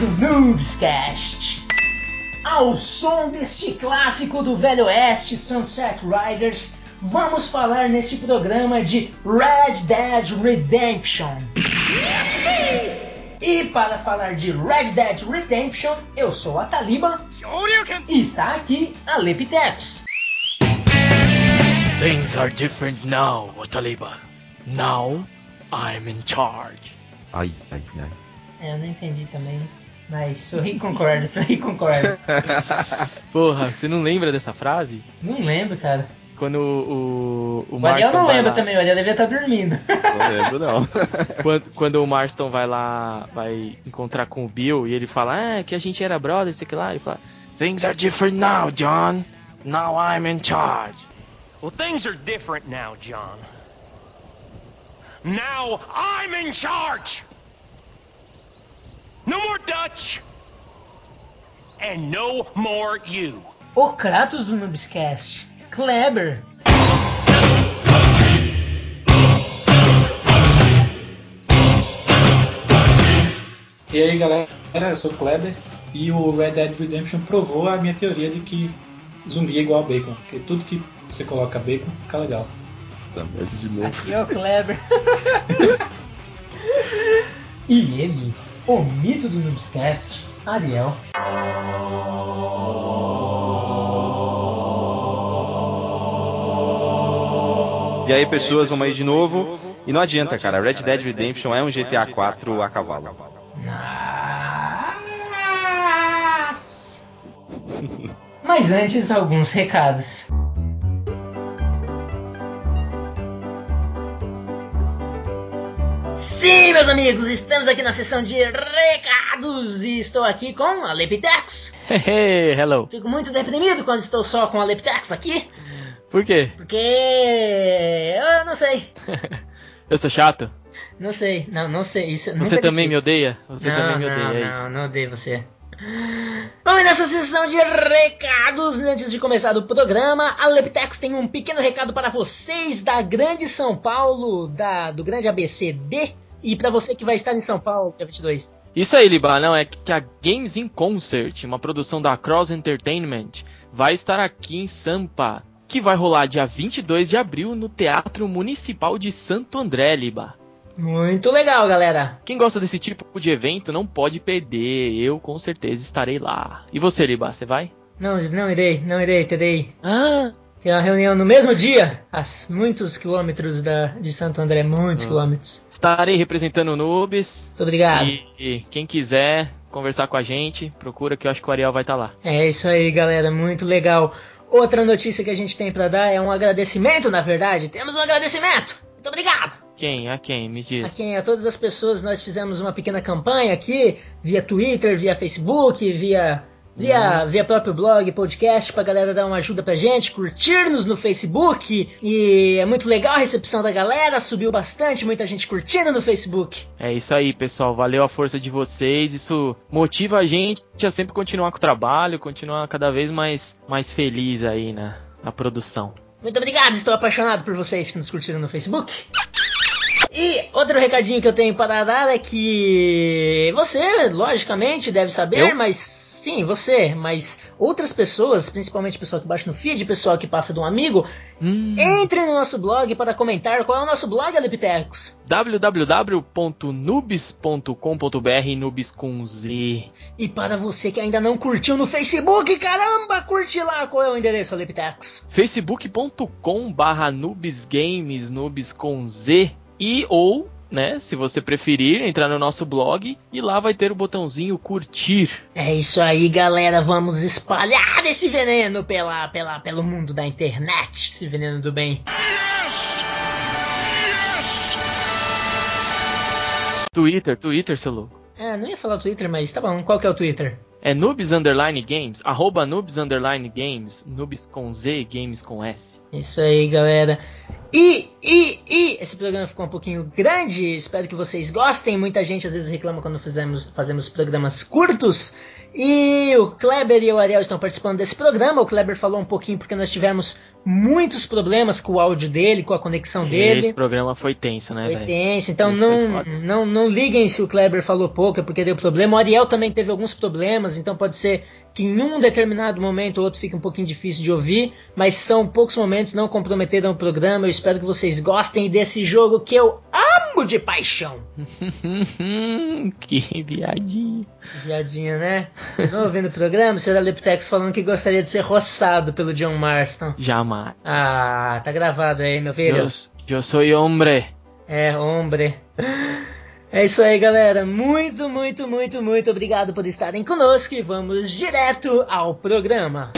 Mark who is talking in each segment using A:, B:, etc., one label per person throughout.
A: mais um Noobscast. Ao som deste clássico do Velho Oeste, Sunset Riders, vamos falar neste programa de Red Dead Redemption. E para falar de Red Dead Redemption, eu sou a Taliba e está aqui a Lepitex.
B: Things are different now, Wataliba. Now I'm in charge.
C: Ai, ai, ai.
A: É, eu não entendi também, mas sorri e concordo, sorri e concordo.
B: Porra, você não lembra dessa frase?
A: Não lembro, cara.
B: Quando o, o, o
A: O
B: Marston
A: não lembra
B: lá-
A: também, o Ariel devia estar dormindo.
C: Não lembro, não.
B: Quando, quando o Marston vai lá, vai encontrar com o Bill e ele fala, ah, que a gente era brother, sei que lá. Ele fala, Things are different now, John. Now I'm in charge.
D: Well, things are different now, John. Now I'm in charge! No more Dutch! And no more you.
A: O Kratos do Noobscast, Kleber.
E: E aí galera, eu sou o Kleber e o Red Dead Redemption provou a minha teoria de que zumbi é igual a bacon, porque tudo que você coloca bacon fica legal.
C: Tá, mas de novo.
A: Aqui é o Kleber. e ele, o mito do Noobscast, Ariel.
C: E aí, pessoas, vamos aí de novo. E não adianta, cara. Red Dead Redemption é um GTA 4 a cavalo.
A: Mas antes, alguns recados. Sim, meus amigos, estamos aqui na sessão de recados e estou aqui com a Lepitex.
B: Hey, hello.
A: Fico muito deprimido quando estou só com a Lepitex aqui,
B: Por quê?
A: porque eu não sei,
B: Eu sou chato?
A: não sei, não, não sei. Isso
B: Você também me odeia? Você
A: não,
B: também me
A: não,
B: odeia, é
A: não,
B: isso.
A: não odeio você. Vamos nessa sessão de recados. Antes de começar o programa, a Leptex tem um pequeno recado para vocês da Grande São Paulo, da, do Grande ABCD. E para você que vai estar em São Paulo, dia 22.
B: Isso aí, Liba, não, é que a Games in Concert, uma produção da Cross Entertainment, vai estar aqui em Sampa, que vai rolar dia 22 de abril no Teatro Municipal de Santo André, Liba.
A: Muito legal, galera.
B: Quem gosta desse tipo de evento não pode perder, eu com certeza estarei lá. E você, Liba, você vai?
A: Não, não irei, não irei, terei.
B: Ah,
A: Tem uma reunião no mesmo dia, a muitos quilômetros da, de Santo André, muitos
B: Ah.
A: quilômetros.
B: estarei representando o Nubes.
A: Muito obrigado.
B: E, e quem quiser conversar com a gente, procura que eu acho que o Ariel vai estar lá.
A: É isso aí, galera, muito legal. Outra notícia que a gente tem pra dar é um agradecimento, na verdade. Temos um agradecimento. Muito obrigado.
B: Quem? A quem? Me diz.
A: A quem? A todas as pessoas, nós fizemos uma pequena campanha aqui, via Twitter, via Facebook, via via, via próprio blog, podcast, pra galera dar uma ajuda pra gente, curtir-nos no Facebook. E é muito legal a recepção da galera, subiu bastante, muita gente curtindo no Facebook.
B: É isso aí, pessoal. Valeu a força de vocês. Isso motiva a gente a sempre continuar com o trabalho, continuar cada vez mais, mais feliz aí na, na produção.
A: Muito obrigado, estou apaixonado por vocês que nos curtiram no Facebook. E outro recadinho que eu tenho para dar é que você, logicamente, deve saber,
B: Eu?
A: mas sim, você, mas outras pessoas, principalmente pessoal que baixa no feed, pessoal que passa de um amigo,
B: Hum,
A: entre no nosso blog para comentar qual é o nosso blog, Aliptex.
B: www.nubes.com.br Nubes com Z.
A: E para você que ainda não curtiu no Facebook, caramba, curte lá qual é o endereço, Aliptex.
B: facebook.com barra Nubes Games, Nubes com Z. E ou, né, se você preferir, entrar no nosso blog e lá vai ter o botãozinho curtir.
A: É isso aí, galera. Vamos espalhar esse veneno pela, pela, pelo mundo da internet. Esse veneno do bem.
B: Twitter, Twitter, seu louco.
A: É, não ia falar Twitter, mas tá bom. Qual que é o Twitter?
B: É Noobs Underline Games, arroba Noobs Underline Games, Noobs com Z, Games com S.
A: Isso aí, galera. E, e, e, esse programa ficou um pouquinho grande, espero que vocês gostem. Muita gente às vezes reclama quando fizemos, fazemos programas curtos. E o Kleber e o Ariel estão participando desse programa. O Kleber falou um pouquinho porque nós tivemos muitos problemas com o áudio dele, com a conexão dele.
B: Esse programa foi tenso, né,
A: Foi
B: velho?
A: tenso, então não, não, não liguem se o Kleber falou pouco, é porque deu problema. O Ariel também teve alguns problemas, então pode ser que em um determinado momento ou outro fique um pouquinho difícil de ouvir, mas são poucos momentos, não comprometeram o programa. Eu espero que vocês gostem desse jogo que eu amo de paixão.
B: que viadinho.
A: Viadinho, né? Vocês vão ouvindo o programa, o Sr. Aleptex falando que gostaria de ser roçado pelo John Marston.
B: Jamais.
A: Ah, tá gravado aí, meu filho.
B: Eu, sou hombre.
A: É, hombre. É isso aí, galera. Muito, muito, muito, muito obrigado por estarem conosco e vamos direto ao programa.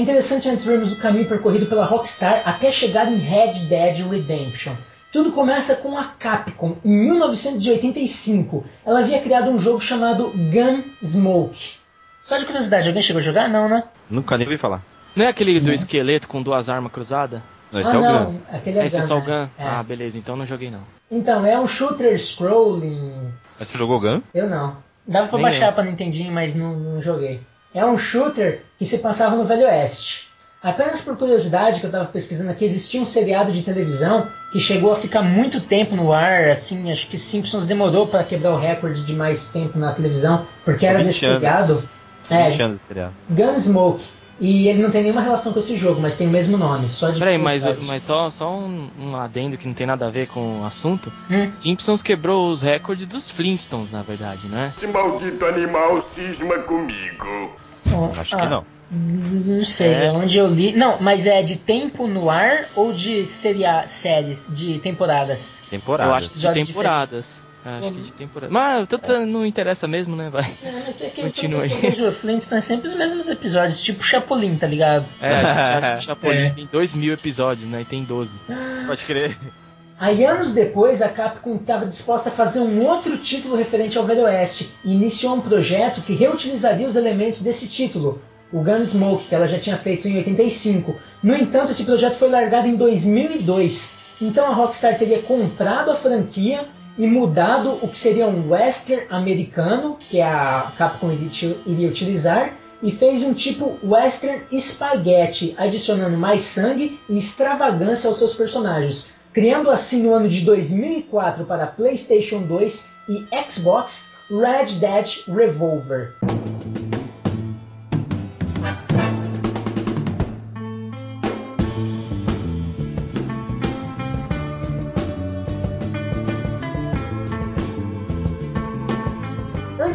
A: Interessante antes vermos o caminho percorrido pela Rockstar até chegar em Red Dead Redemption. Tudo começa com a Capcom. Em 1985, ela havia criado um jogo chamado Gunsmoke. Só de curiosidade, alguém chegou a jogar? Não, né?
C: Nunca nem ouvi falar.
B: Não é aquele do esqueleto com duas armas cruzadas?
C: Não, esse
A: ah,
C: é o
A: não,
C: Gun.
A: aquele é
B: Esse é
A: Gun,
B: só o
A: né?
B: Gun?
A: É.
B: Ah, beleza, então não joguei não.
A: Então, é um shooter scrolling.
C: Mas você jogou Gun?
A: Eu não. Dava pra
B: Nem
A: baixar
B: eu.
A: pra Nintendinho, mas não, não joguei. É um shooter que se passava no Velho Oeste. Apenas por curiosidade que eu tava pesquisando aqui, existia um seriado de televisão que chegou a ficar muito tempo no ar, assim, acho que Simpsons demorou para quebrar o recorde de mais tempo na televisão, porque era
C: 20
A: desse seriado. É,
C: 20 anos esse seriado.
A: Gunsmoke. E ele não tem nenhuma relação com esse jogo, mas tem o mesmo nome, só de
B: Peraí, mas, mas só, só um, um adendo que não tem nada a ver com o assunto.
A: Hum.
B: Simpsons quebrou os recordes dos Flintstones, na verdade, né?
D: Esse maldito animal cisma comigo.
A: Ó,
C: Acho
A: ah,
C: que não.
A: Não sei,
B: É.
A: onde eu li. Não, mas é de tempo no ar ou de seria, séries, de temporadas?
C: Temporada.
B: Eu acho que de temporadas. Acho
A: Hum.
B: que de temporada. Mas tanto não interessa mesmo, né? Vai.
A: É, mas é que
B: Continua aí.
A: do Flintstone é sempre os mesmos episódios, tipo Chapolin, tá ligado?
B: É, a gente acha que o Chapolin
E: É.
B: tem 2 mil episódios, né? E tem 12.
C: Pode crer.
A: Aí, anos depois, a Capcom estava disposta a fazer um outro título referente ao Velho Oeste e iniciou um projeto que reutilizaria os elementos desse título, o Gunsmoke, que ela já tinha feito em 85. No entanto, esse projeto foi largado em 2002. Então a Rockstar teria comprado a franquia e mudado o que seria um western americano, que a Capcom iria utilizar, e fez um tipo western spaghetti, adicionando mais sangue e extravagância aos seus personagens, criando assim no ano de 2004 para PlayStation 2 e Xbox Red Dead Revolver.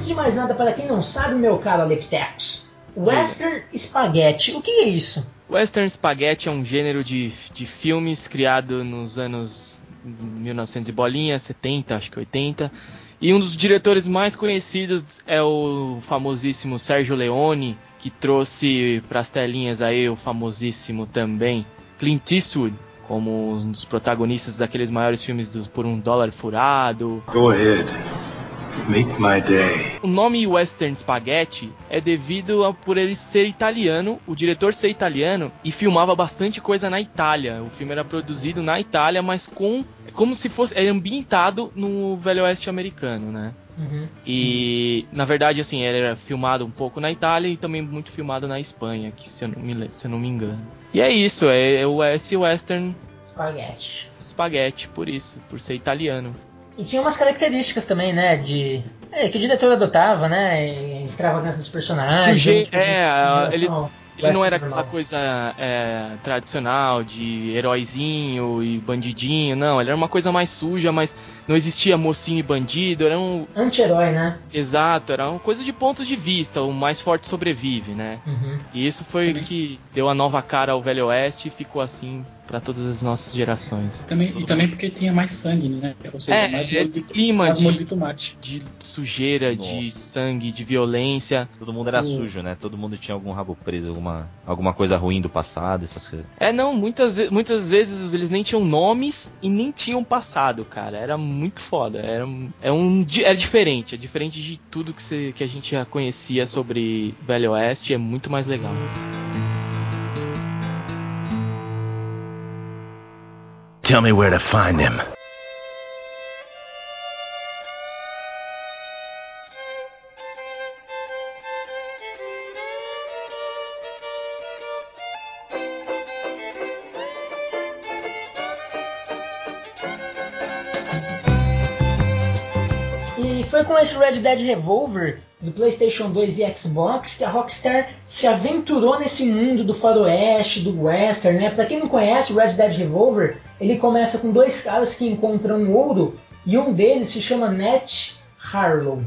A: Antes de mais nada, para quem não sabe, meu caro Aleptecos, Western Spaghetti, o que é isso?
B: Western Spaghetti é um gênero de, de filmes criado nos anos 1900 e bolinha, 70, acho que 80. E um dos diretores mais conhecidos é o famosíssimo Sérgio Leone, que trouxe para as telinhas aí o famosíssimo também Clint Eastwood, como um dos protagonistas daqueles maiores filmes do Por um Dólar Furado,
F: Go ahead. Make my day.
B: O nome Western Spaghetti é devido a por ele ser italiano, o diretor ser italiano e filmava bastante coisa na Itália. O filme era produzido na Itália, mas com como se fosse é ambientado no Velho Oeste americano, né?
A: Uhum.
B: E na verdade assim, ele era filmado um pouco na Itália e também muito filmado na Espanha, que se eu não me, se eu não me engano. E é isso, é, é o esse Western
A: Spaghetti.
B: Spaghetti por isso, por ser italiano.
A: E tinha umas características também, né? De. É, que o diretor adotava, né? Extravagância dos personagens.
B: Suje- é, ele- Ele não era aquela coisa é, tradicional de heróizinho e bandidinho, não. Ele era uma coisa mais suja, mas não existia mocinho e bandido. Era um.
A: Anti-herói, né?
B: Exato, era uma coisa de ponto de vista. O mais forte sobrevive, né?
A: Uhum.
B: E isso foi o que deu a nova cara ao Velho Oeste e ficou assim para todas as nossas gerações.
E: Também, e também porque tinha mais sangue, né? Ou seja,
B: É,
E: mais
B: esse
E: molho de,
B: clima
E: mais
B: de-
E: molho de tomate.
B: De sujeira, de
C: Nossa.
B: sangue, de violência.
C: Todo mundo era sujo, né? Todo mundo tinha algum rabo preso, alguma, alguma coisa ruim do passado, essas coisas.
B: É, não, muitas, muitas vezes eles nem tinham nomes e nem tinham passado, cara. Era muito foda. Era, é um, era diferente. É diferente de tudo que, você, que a gente já conhecia sobre Velho Oeste. É muito mais legal.
F: Tell me where to find him.
A: Com Red Dead Revolver do PlayStation 2 e Xbox que a Rockstar se aventurou nesse mundo do faroeste, do western, né? Pra quem não conhece, o Red Dead Revolver, ele começa com dois caras que encontram ouro e um deles se chama Nat Harlow.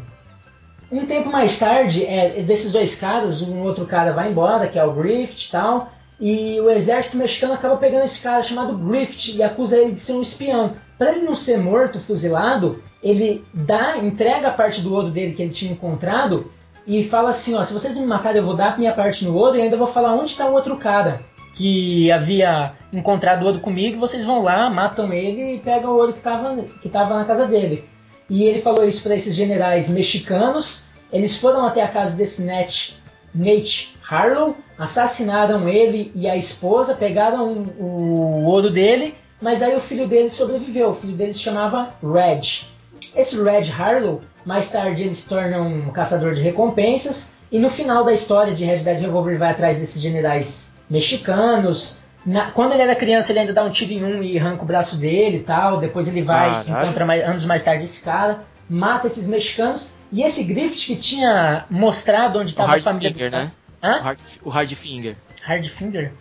A: Um tempo mais tarde, é, desses dois caras, um outro cara vai embora, que é o Grift e tal, e o exército mexicano acaba pegando esse cara chamado Grift e acusa ele de ser um espião. Para ele não ser morto, fuzilado, ele dá, entrega a parte do ouro dele que ele tinha encontrado e fala assim, ó, se vocês me matarem eu vou dar minha parte no ouro e ainda vou falar onde está o outro cara que havia encontrado ouro comigo, vocês vão lá, matam ele e pegam o ouro que estava que tava na casa dele. E ele falou isso para esses generais mexicanos. Eles foram até a casa desse Nate, Nate Harlow, assassinaram ele e a esposa, pegaram o ouro dele, mas aí o filho dele sobreviveu. O filho dele se chamava Red. Esse Red Harlow, mais tarde ele se torna um caçador de recompensas e no final da história de Red Dead Revolver ele vai atrás desses generais mexicanos. Na- quando ele era criança ele ainda dá um tiro em um e arranca o braço dele e tal. Depois ele vai
B: Caralho.
A: encontra mais, anos mais tarde esse cara, mata esses mexicanos e esse Grift que tinha mostrado onde
B: O
A: estava a família cara-
B: né? O,
A: Hã?
B: hard, o Hardfinger.
A: Hardfinger?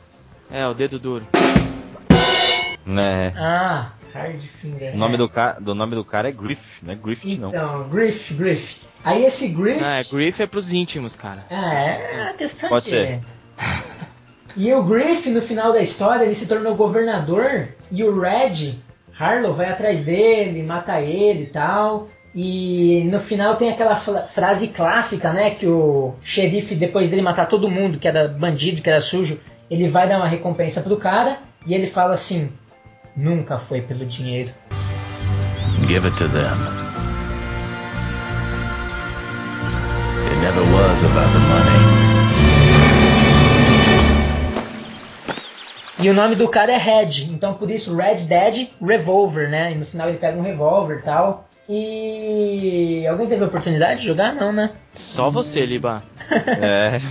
B: É, o dedo duro.
C: Né?
A: Ah, Hardfinger.
C: O nome
A: é.
C: do, ca... do nome do cara é Griff, não é Griffith, não.
A: Então, Griff, Griff. Aí esse Griff.
B: Ah, é, Griff é pros íntimos, cara.
A: É, é a questão
C: Pode ser.
A: E o Griff, no final da história, ele se tornou governador e o Red, Harlow, vai atrás dele, mata ele e tal. E no final tem aquela fra- frase clássica, né? Que o xerife, depois dele matar todo mundo que era bandido, que era sujo, ele vai dar uma recompensa pro cara e ele fala assim: Nunca foi pelo dinheiro.
F: Give it to them. It never was about the money.
A: E o nome do cara é Red, então por isso Red Dead Revolver, né? E no final ele pega um revólver e tal. E alguém teve a oportunidade de jogar? Não, né?
B: Só você, Liba.
C: É.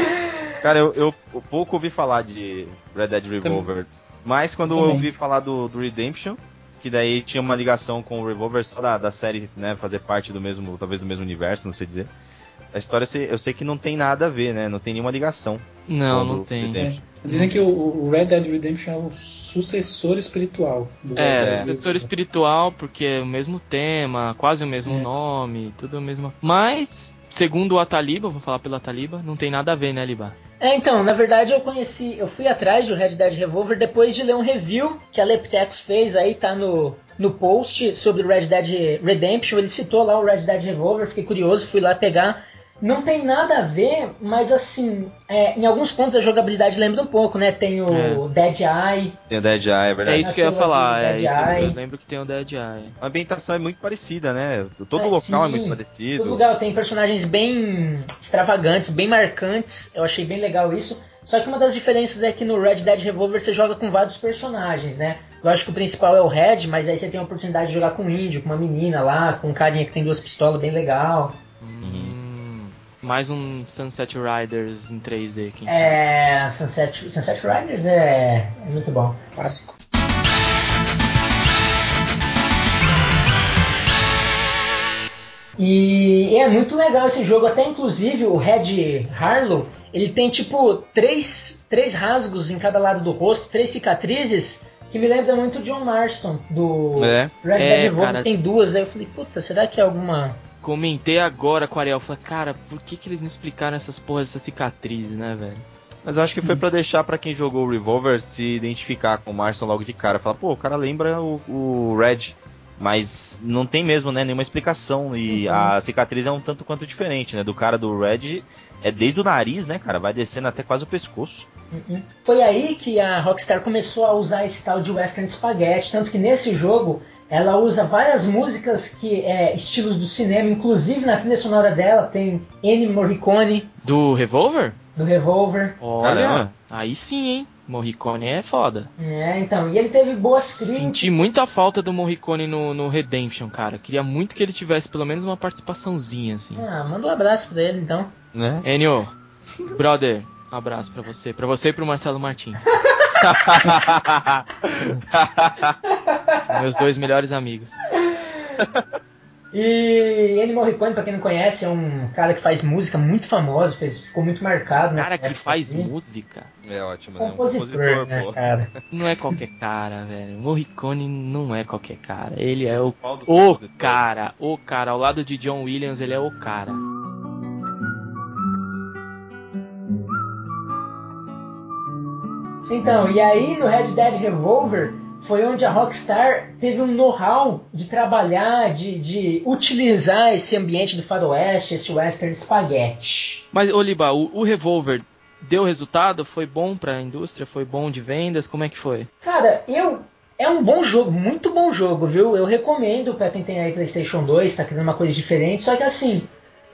C: Cara, eu, eu pouco ouvi falar de Red Dead Revolver. Mas quando eu ouvi falar do, do Redemption, que daí tinha uma ligação com o Revolver só da, da série, né? Fazer parte do mesmo, talvez do mesmo universo, não sei dizer. A história eu sei, eu sei que não tem nada a ver, né? Não tem nenhuma ligação.
B: Não, não tem.
C: Redemption.
E: Dizem que o, o Red Dead Redemption é o sucessor espiritual do
B: É,
E: Red Dead
B: sucessor espiritual, porque é o mesmo tema, quase o mesmo
E: É.
B: nome, tudo o mesmo. Mas, segundo o Ataliba, vou falar pelo Ataliba, não tem nada a ver, né, Liba?
A: É, então, na verdade eu conheci, eu fui atrás do Red Dead Revolver depois de ler um review que a Leptex fez aí, tá no, no post sobre o Red Dead Redemption. Ele citou lá o Red Dead Revolver, fiquei curioso, fui lá pegar. Não tem nada a ver, mas assim, é, em alguns pontos a jogabilidade lembra um pouco, né? Tem o Dead Eye,
C: Tem o Dead Eye, é
B: É
C: verdade.
B: isso que eu ia falar, é isso.
A: Eye.
B: Eu lembro que tem o Dead Eye.
C: A ambientação é muito parecida, né? Todo
A: É,
C: o local é
A: sim.
C: muito parecido.
A: Todo lugar tem personagens bem extravagantes, bem marcantes. Eu achei bem legal isso. Só que uma das diferenças é que no Red Dead Revolver você joga com vários personagens, né? Lógico que o principal é o Red, mas aí você tem a oportunidade de jogar com um índio, com uma menina lá, com um carinha que tem duas pistolas, bem legal.
B: Hum, mais um Sunset Riders em 3D, quem sabe.
A: É. Sunset, Sunset Riders é, é muito bom.
E: Clássico.
A: E é muito legal esse jogo, até inclusive o Red Harlow, ele tem tipo três, três rasgos em cada lado do rosto, três cicatrizes, que me lembra muito o John Marston, do
C: É.
A: Red
B: É,
A: Dead Revolver,
B: cara.
A: tem duas, aí eu falei, puta, será que é alguma...
B: Comentei agora com o Ariel, falei, cara, por que, que eles não explicaram essas porras, essas cicatrizes, né, velho?
C: Mas eu acho que foi pra deixar pra quem jogou o Revolver se identificar com o Marston logo de cara. Falar, pô, o cara lembra o, o Red. Mas não tem mesmo, né, nenhuma explicação. E
A: Uhum.
C: a cicatriz é um tanto quanto diferente, né? Do cara do Red é desde o nariz, né, cara? Vai descendo até quase o pescoço.
A: Uhum. Foi aí que a Rockstar começou a usar esse tal de Western Spaghetti, tanto que nesse jogo ela usa várias músicas que é estilos do cinema, inclusive na trilha sonora dela tem Ennio Morricone
B: Do Revolver?
A: do Revolver.
B: Olha,
C: Caramba.
B: aí sim, hein? Morricone é foda.
A: É, então, e ele teve boas críticas.
B: Senti muita falta do Morricone no, no Redemption, cara. Queria muito que ele tivesse pelo menos uma participaçãozinha, assim.
A: Ah, manda um abraço pra ele então.
C: Né?
B: Enio, brother, um abraço pra você. Pra você e pro Marcelo Martins. São meus dois melhores amigos.
A: E Ennio Morricone, pra quem não conhece, é um cara que faz música muito famoso, fez, ficou muito marcado nessa
B: Cara que faz
A: aí.
B: música.
C: É ótimo, né? Um
A: Compositor, né,
C: pô.
A: cara?
B: Não é qualquer cara, velho. Morricone não é qualquer cara. Ele é o,
C: dos
B: o cara, o cara. Ao lado de John Williams, ele é o cara.
A: Então, e aí no Red Dead Revolver foi onde a Rockstar teve um know-how de trabalhar, de, de utilizar esse ambiente do faroeste, esse western spaghetti.
B: Mas, Oliba, o, o Revolver deu resultado? Foi bom pra indústria? Foi bom de vendas? Como é que foi?
A: Cara, eu é um bom jogo, muito bom jogo, viu? Eu recomendo pra quem tem aí PlayStation 2, tá querendo uma coisa diferente, só que assim,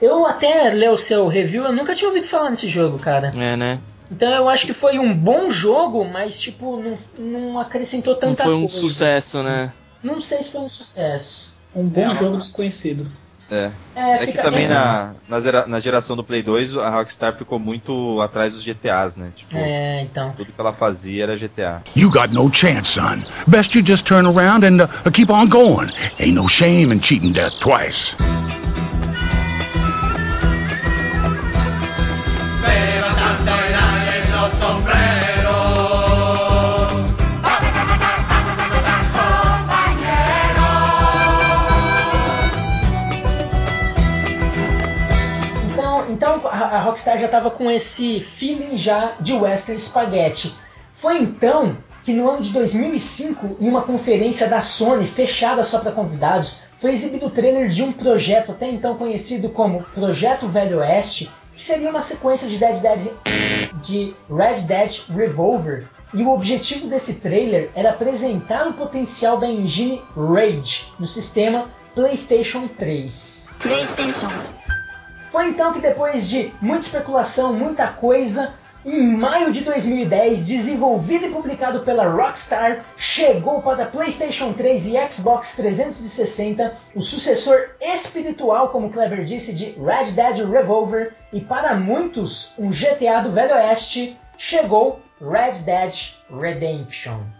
A: eu até ler o seu review, eu nunca tinha ouvido falar nesse jogo, cara.
B: É, né?
A: Então eu acho que foi um bom jogo, mas tipo, não, não acrescentou
B: Não
A: tanta
B: foi um
A: coisa.
B: sucesso, né?
A: Não sei se foi um sucesso.
E: Um bom
C: É,
E: jogo desconhecido.
C: É.
A: É,
C: É que também na, na, zera- na geração do Play 2 a Rockstar ficou muito atrás dos GTAs, né? Tipo,
A: É, então.
C: tudo que ela fazia era GTA.
G: You got no chance, son. Best you just turn around and uh, keep on going. Ain't no shame in cheating death twice.
A: A, Rockstar já estava com esse feeling já de western spaghetti. Foi então que no ano de 2005, em uma conferência da Sony fechada só para convidados, foi exibido o trailer de um projeto até então conhecido como Projeto Velho Oeste, que seria uma sequência de, Dead Dead, de Red Dead Revolver. E o objetivo desse trailer era apresentar o potencial da engine Rage no sistema PlayStation 3.
H: PlayStation.
A: Foi então que depois de muita especulação, muita coisa, em maio de 2010, desenvolvido e publicado pela Rockstar, chegou para PlayStation 3 e Xbox 360 o sucessor espiritual, como Kleber disse, de Red Dead Revolver e para muitos um GTA do Velho Oeste, chegou Red Dead Redemption.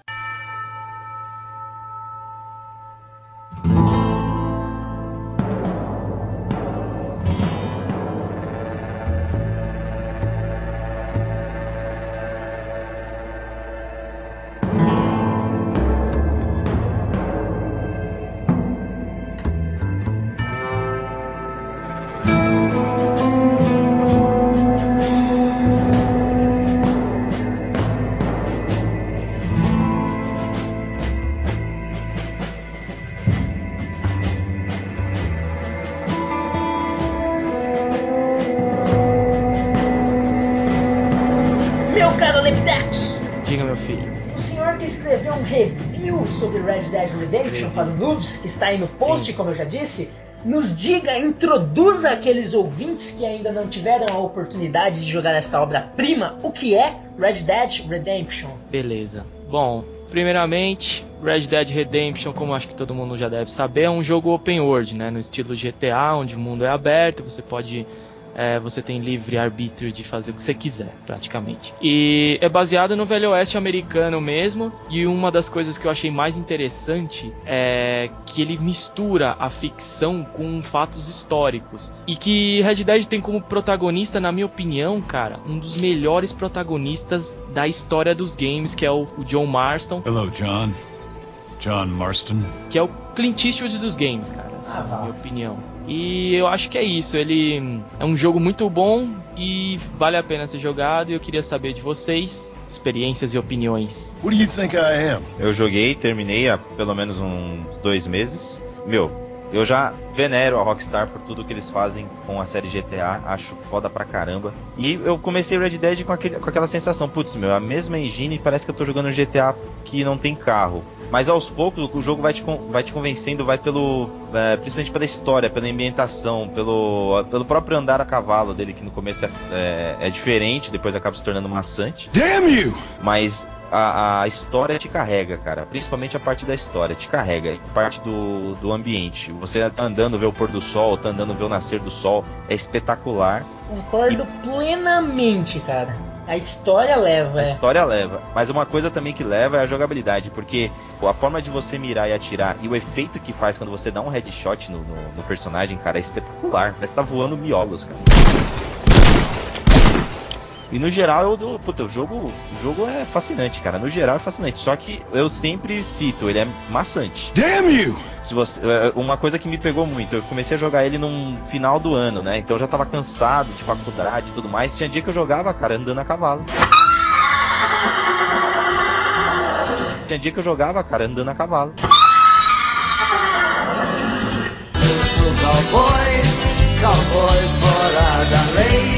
A: Redemption para o Noobs, que está aí no
B: Sim.
A: post, como eu já disse, nos diga, introduza aqueles ouvintes que ainda não tiveram a oportunidade de jogar esta obra-prima, o que é Red Dead Redemption.
B: Beleza. Bom, primeiramente, Red Dead Redemption, como acho que todo mundo já deve saber, é um jogo open world, né? No estilo GTA, onde o mundo é aberto, você pode. É, você tem livre arbítrio de fazer o que você quiser, praticamente. E é baseado no Velho Oeste americano mesmo. E uma das coisas que eu achei mais interessante é que ele mistura a ficção com fatos históricos. E que Red Dead tem como protagonista, na minha opinião, cara, um dos melhores protagonistas da história dos games, que é o, o John Marston,
G: Hello, John. John Marston.
B: que é o Clint Eastwood dos games, cara. assim,
A: Ah,
B: na minha opinião. E eu acho que é isso. Ele é um jogo muito bom e vale a pena ser jogado. E eu queria saber de vocês, experiências e opiniões.
F: What do you think I am?
C: Eu joguei, terminei há pelo menos uns dois meses. Meu, eu já venero a Rockstar por tudo que eles fazem com a série GTA, acho foda pra caramba. E eu comecei Red Dead com, aquele- com aquela sensação, putz, meu, a mesma engine parece que eu tô jogando um GTA que não tem carro. Mas aos poucos o jogo vai te, vai te convencendo, vai pelo. é, principalmente pela história, pela ambientação, pelo, pelo próprio andar a cavalo dele, que no começo é, é, é diferente, depois acaba se tornando maçante.
F: Damn you!
C: Mas a, a história te carrega, cara. Principalmente a parte da história te carrega. E parte do, do ambiente. Você tá andando ver o pôr do sol, tá andando ver o nascer do sol. É espetacular.
A: Concordo plenamente, cara. A história leva.
C: A história leva. Mas uma coisa também que leva é a jogabilidade. Porque a forma de você mirar e atirar e o efeito que faz quando você dá um headshot no, no, no personagem, cara, é espetacular. Parece que tá voando miolos, cara. E no geral, eu dou. Puta, o jogo, o jogo é fascinante, cara. No geral é fascinante. Só que eu sempre cito, ele é maçante.
F: Damn you!
C: Se você, é, uma coisa que me pegou muito, eu comecei a jogar ele no final do ano, né? Então eu já tava cansado de faculdade e tudo mais. Tinha dia que eu jogava, cara, andando a cavalo. Tinha dia que eu jogava, cara, andando a cavalo.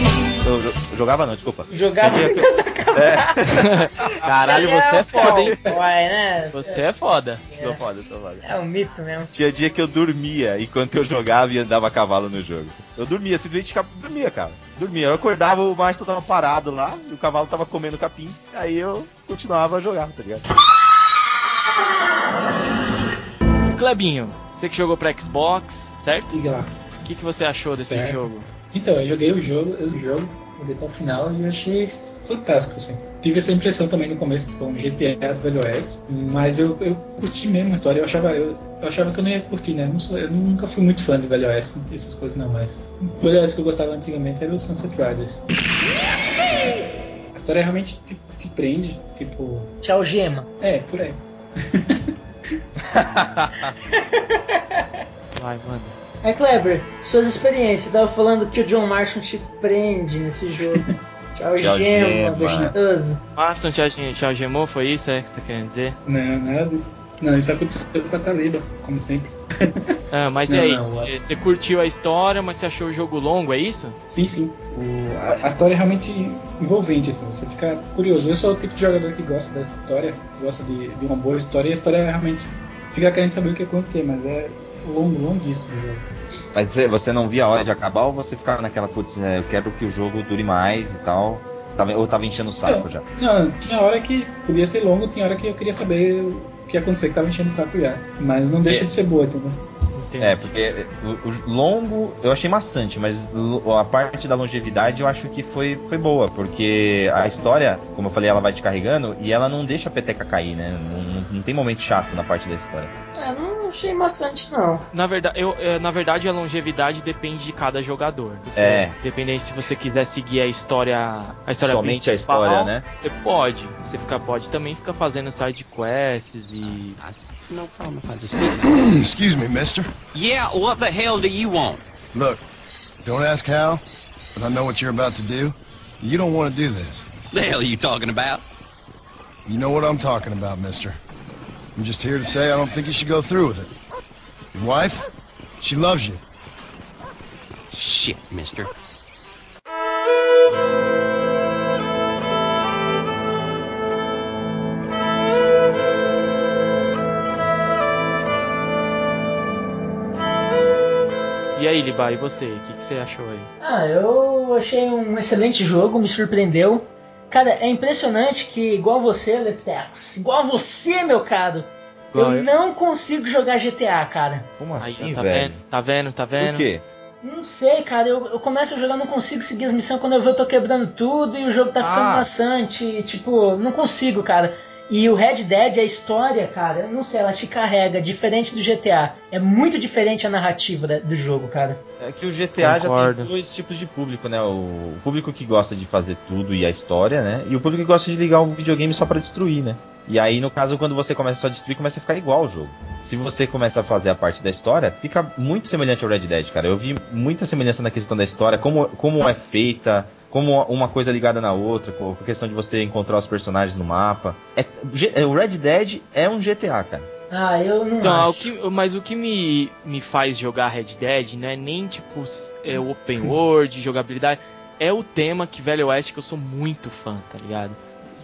C: Eu, eu jogava não, desculpa.
A: Jogava
C: Tinha dia que eu- É,
B: Caralho, você é foda, hein?
A: Uai, né?
B: Você é foda.
C: sou foda, sou foda.
A: É um mito mesmo.
C: Tinha dia que eu dormia enquanto eu jogava e andava a cavalo no jogo. Eu dormia, simplesmente ficava- dormia, cara. Dormia. Eu acordava, o Márcio tava parado lá, e o cavalo tava comendo capim. Aí eu continuava a jogar, tá ligado?
B: Clebinho, você que jogou pra Xbox, certo?
E: Diga lá.
B: O que, que você achou desse
E: Certo.
B: jogo?
E: Então, eu joguei o jogo, esse jogo, joguei até o final e achei fantástico, assim. Tive essa impressão também no começo com GTA do Velho Oeste, mas eu, eu curti mesmo a história. Eu achava, eu, eu achava que eu não ia curtir, né? Eu, não sou- eu nunca fui muito fã do Velho Oeste, essas coisas não, mas o Velho Oeste que eu gostava antigamente era o Sunset Riders. A história realmente te, te prende, tipo.
A: Tchau, Gema.
E: É, por aí.
B: Vai, mano.
A: É, Kleber, suas experiências. Tava falando que o John Marshall te prende nesse jogo. Tchau,
C: Tchau,
A: Gema,
C: Gema.
A: gostoso.
B: Marston te, ag- te algemou, foi isso é, que você tá querendo dizer?
E: Não, nada disso. Não, isso aconteceu com a Taliba, como sempre.
B: Ah, mas e
E: Não,
B: aí?
E: não,
B: Você curtiu a história, mas você achou o jogo longo, é isso?
E: Sim, sim. O- a, a história é realmente envolvente, assim, você fica curioso. Eu sou o tipo de jogador que gosta da história, que gosta de, de uma boa história, e a história é realmente fica querendo saber o que ia acontecer, mas é longo, longuíssimo o jogo.
C: Mas você- você não via a hora de acabar ou você ficava naquela, putz, né, eu quero que o jogo dure mais e tal? Tava, ou tava enchendo o saco já?
E: Não, tinha hora que podia ser longo, tinha hora que eu queria saber o que ia acontecer, que tava enchendo o saco já. Mas não deixa
C: É.
E: de ser boa, entendeu?
B: Entendi.
C: É, porque o, o longo eu achei maçante, mas a parte da longevidade eu acho que foi, foi boa, porque a história, como eu falei, ela vai te carregando e ela não deixa a peteca cair, né? Não, não- não tem momento chato na parte da história.
A: É, não achei maçante, não.
B: Na verdade, eu, eh, na verdade, a longevidade depende de cada jogador. Você,
C: É.
B: Dependendo se você quiser seguir a história, a história
C: Somente a história, né?
B: Você pode. Você fica, pode também ficar fazendo side quests e
H: No problem if I just
F: Excuse me, mister.
H: Yeah, what the hell do you want?
F: Look, don't ask how, but I know what you're about to do. You don't want to do this.
H: The hell are you talking about?
F: You know what I'm talking about, mister. I'm just here to say I don't think you should go through with it. Your wife, she loves you.
H: Shit, mister.
B: E aí, Libai, e você? O que, que você achou aí?
A: Ah, eu achei um excelente jogo, me surpreendeu. Cara, é impressionante que, igual você, Leptex, igual você, meu caro, eu não consigo jogar GTA, cara.
C: Como
B: Aí,
C: assim,
B: tá
C: velho?
B: vendo? Tá vendo? Tá vendo?
C: Por quê?
A: Não sei, cara, eu, eu começo a jogar, não consigo seguir as missões, quando eu vejo eu tô quebrando tudo e o jogo tá ficando
C: Ah.
A: maçante, tipo, não consigo, cara. E o Red Dead, a história, cara, eu não sei, ela te carrega, diferente do GTA. É muito diferente a narrativa da- do jogo, cara.
C: É que o GTA já
B: Concordo.
C: tem dois tipos de público, né? O, o público que gosta de fazer tudo e a história, né? E o público que gosta de ligar o videogame só pra destruir, né? E aí, no caso, quando você começa só a destruir, começa a ficar igual o jogo. Se você começa a fazer a parte da história, fica muito semelhante ao Red Dead, cara. Eu vi muita semelhança na questão da história, como, como é feita, como uma coisa ligada na outra, com a questão de você encontrar os personagens no mapa. É, G- o Red Dead é um GTA, cara.
A: Ah, eu não
B: Então,
A: acho.
B: o que- mas o que me, me faz jogar Red Dead, né? Nem tipo é o open world, jogabilidade, é o tema que Velho Oeste que eu sou muito fã, tá ligado?